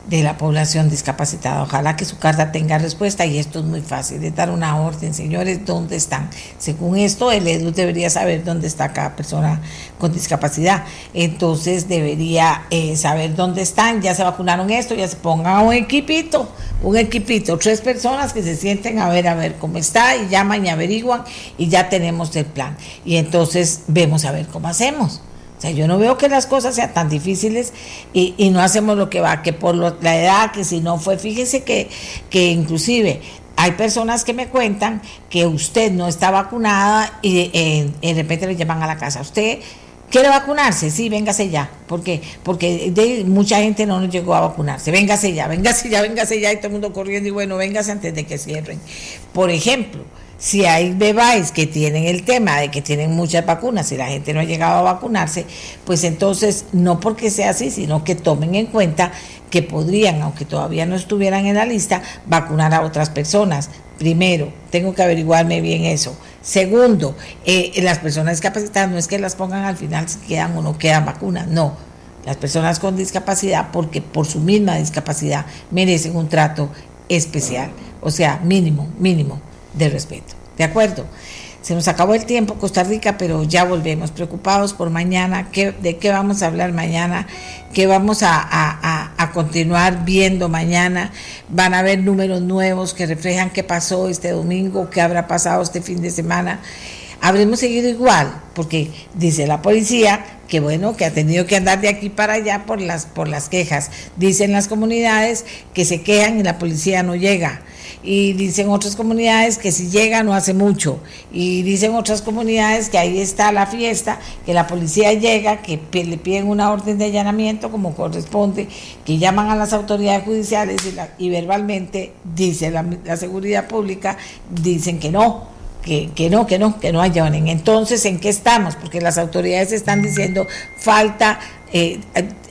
de la población discapacitada. Ojalá que su carta tenga respuesta y esto es muy fácil, de dar una orden, señores, ¿dónde están? Según esto, el EDU debería saber dónde está cada persona con discapacidad. Entonces debería eh, saber dónde están, ya se vacunaron esto, ya se ponga un equipito, un equipito, tres personas que se sienten a ver, a ver cómo está y llaman y averiguan y ya tenemos el plan. Y entonces vemos a ver cómo hacemos. O sea, yo no veo que las cosas sean tan difíciles y, no hacemos lo que va, que por la edad, que si no fue, fíjese que, que inclusive hay personas que me cuentan que usted no está vacunada y eh, de repente le llaman a la casa. ¿Usted quiere vacunarse? Sí, véngase ya. ¿Por qué? Porque mucha gente no nos llegó a vacunarse. Véngase ya, véngase ya, véngase ya y todo el mundo corriendo y bueno, véngase antes de que cierren. Por ejemplo, si hay bebés que tienen el tema de que tienen muchas vacunas y la gente no ha llegado a vacunarse, pues entonces no porque sea así, sino que tomen en cuenta que podrían, aunque todavía no estuvieran en la lista, vacunar a otras personas. Primero, tengo que averiguarme bien eso. Segundo, eh, las personas discapacitadas no es que las pongan al final si quedan o no quedan vacunas, no. Las personas con discapacidad, porque por su misma discapacidad merecen un trato especial, o sea, mínimo, mínimo de respeto. ¿De acuerdo? Se nos acabó el tiempo, Costa Rica, pero ya volvemos, preocupados por mañana, ¿qué, de qué vamos a hablar mañana, qué vamos a, a, continuar viendo mañana. Van a haber números nuevos que reflejan qué pasó este domingo, qué habrá pasado este fin de semana. habremos seguido igual, porque dice la policía que bueno, que ha tenido que andar de aquí para allá por las, por las quejas. Dicen las comunidades que se quejan y la policía no llega. Y dicen otras comunidades que si llega no hace mucho. Y dicen otras comunidades que ahí está la fiesta, que la policía llega, que le piden una orden de allanamiento como corresponde, que llaman a las autoridades judiciales y, verbalmente, dice la, la seguridad pública, dicen que no que, no, que no, que no hayan. Entonces, ¿en qué estamos? Porque las autoridades están diciendo falta, eh,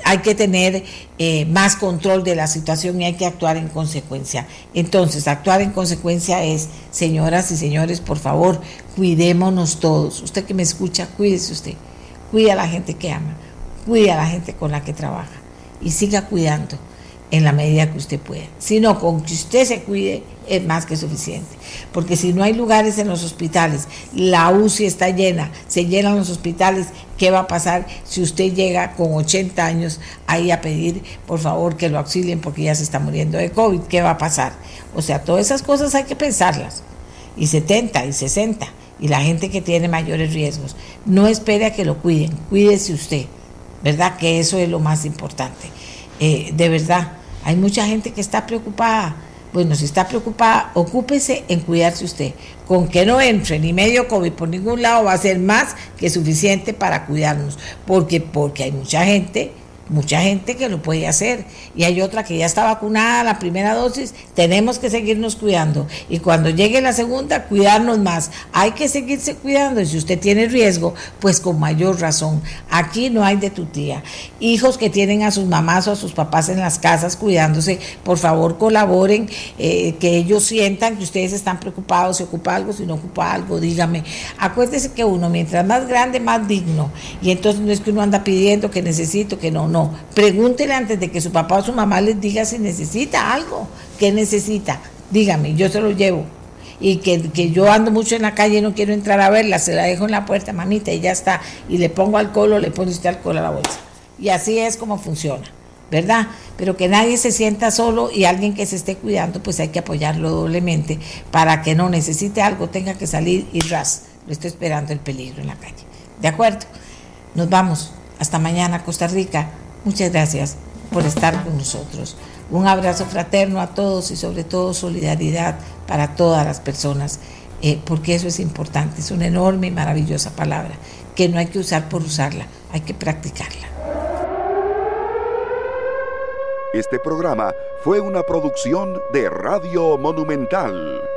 hay que tener eh, más control de la situación y hay que actuar en consecuencia. Entonces, actuar en consecuencia es, señoras y señores, por favor, cuidémonos todos. Usted que me escucha, cuídese usted. Cuida a la gente que ama, cuida a la gente con la que trabaja y siga cuidando en la medida que usted pueda. Si no, con que usted se cuide es más que suficiente. Porque si no hay lugares en los hospitales, la UCI está llena, se llenan los hospitales, ¿qué va a pasar si usted llega con 80 años ahí a pedir, por favor, que lo auxilien porque ya se está muriendo de COVID? ¿Qué va a pasar? O sea, todas esas cosas hay que pensarlas. Y 70 y 60. Y la gente que tiene mayores riesgos. No espere a que lo cuiden, cuídese usted. ¿Verdad? Que eso es lo más importante. Eh, de verdad, hay mucha gente que está preocupada. Bueno, si está preocupada, ocúpese en cuidarse usted. Con que no entre ni medio COVID por ningún lado va a ser más que suficiente para cuidarnos. Porque, porque hay mucha gente mucha gente que lo puede hacer y hay otra que ya está vacunada la primera dosis, tenemos que seguirnos cuidando y cuando llegue la segunda, cuidarnos más. Hay que seguirse cuidando y si usted tiene riesgo, pues con mayor razón. Aquí no hay de tu tía. Hijos que tienen a sus mamás o a sus papás en las casas cuidándose, por favor colaboren, eh, que ellos sientan que ustedes están preocupados, si ocupa algo, si no ocupa algo, dígame. Acuérdese que uno, mientras más grande, más digno. Y entonces no es que uno anda pidiendo que necesito, que no, no, pregúntele antes de que su papá o su mamá les diga si necesita algo. ¿Qué necesita? Dígame, yo se lo llevo. Y que, yo ando mucho en la calle y no quiero entrar a verla, se la dejo en la puerta, mamita, y ya está. Y le pongo alcohol o le pone usted alcohol a la bolsa. Y así es como funciona, ¿verdad? Pero que nadie se sienta solo y alguien que se esté cuidando, pues hay que apoyarlo doblemente para que no necesite algo, tenga que salir y ras. Lo estoy esperando el peligro en la calle. ¿De acuerdo? Nos vamos. Hasta mañana, Costa Rica. Muchas gracias por estar con nosotros. Un abrazo fraterno a todos y sobre todo solidaridad para todas las personas, eh, porque eso es importante, es una enorme y maravillosa palabra que no hay que usar por usarla, hay que practicarla. Este programa fue una producción de Radio Monumental.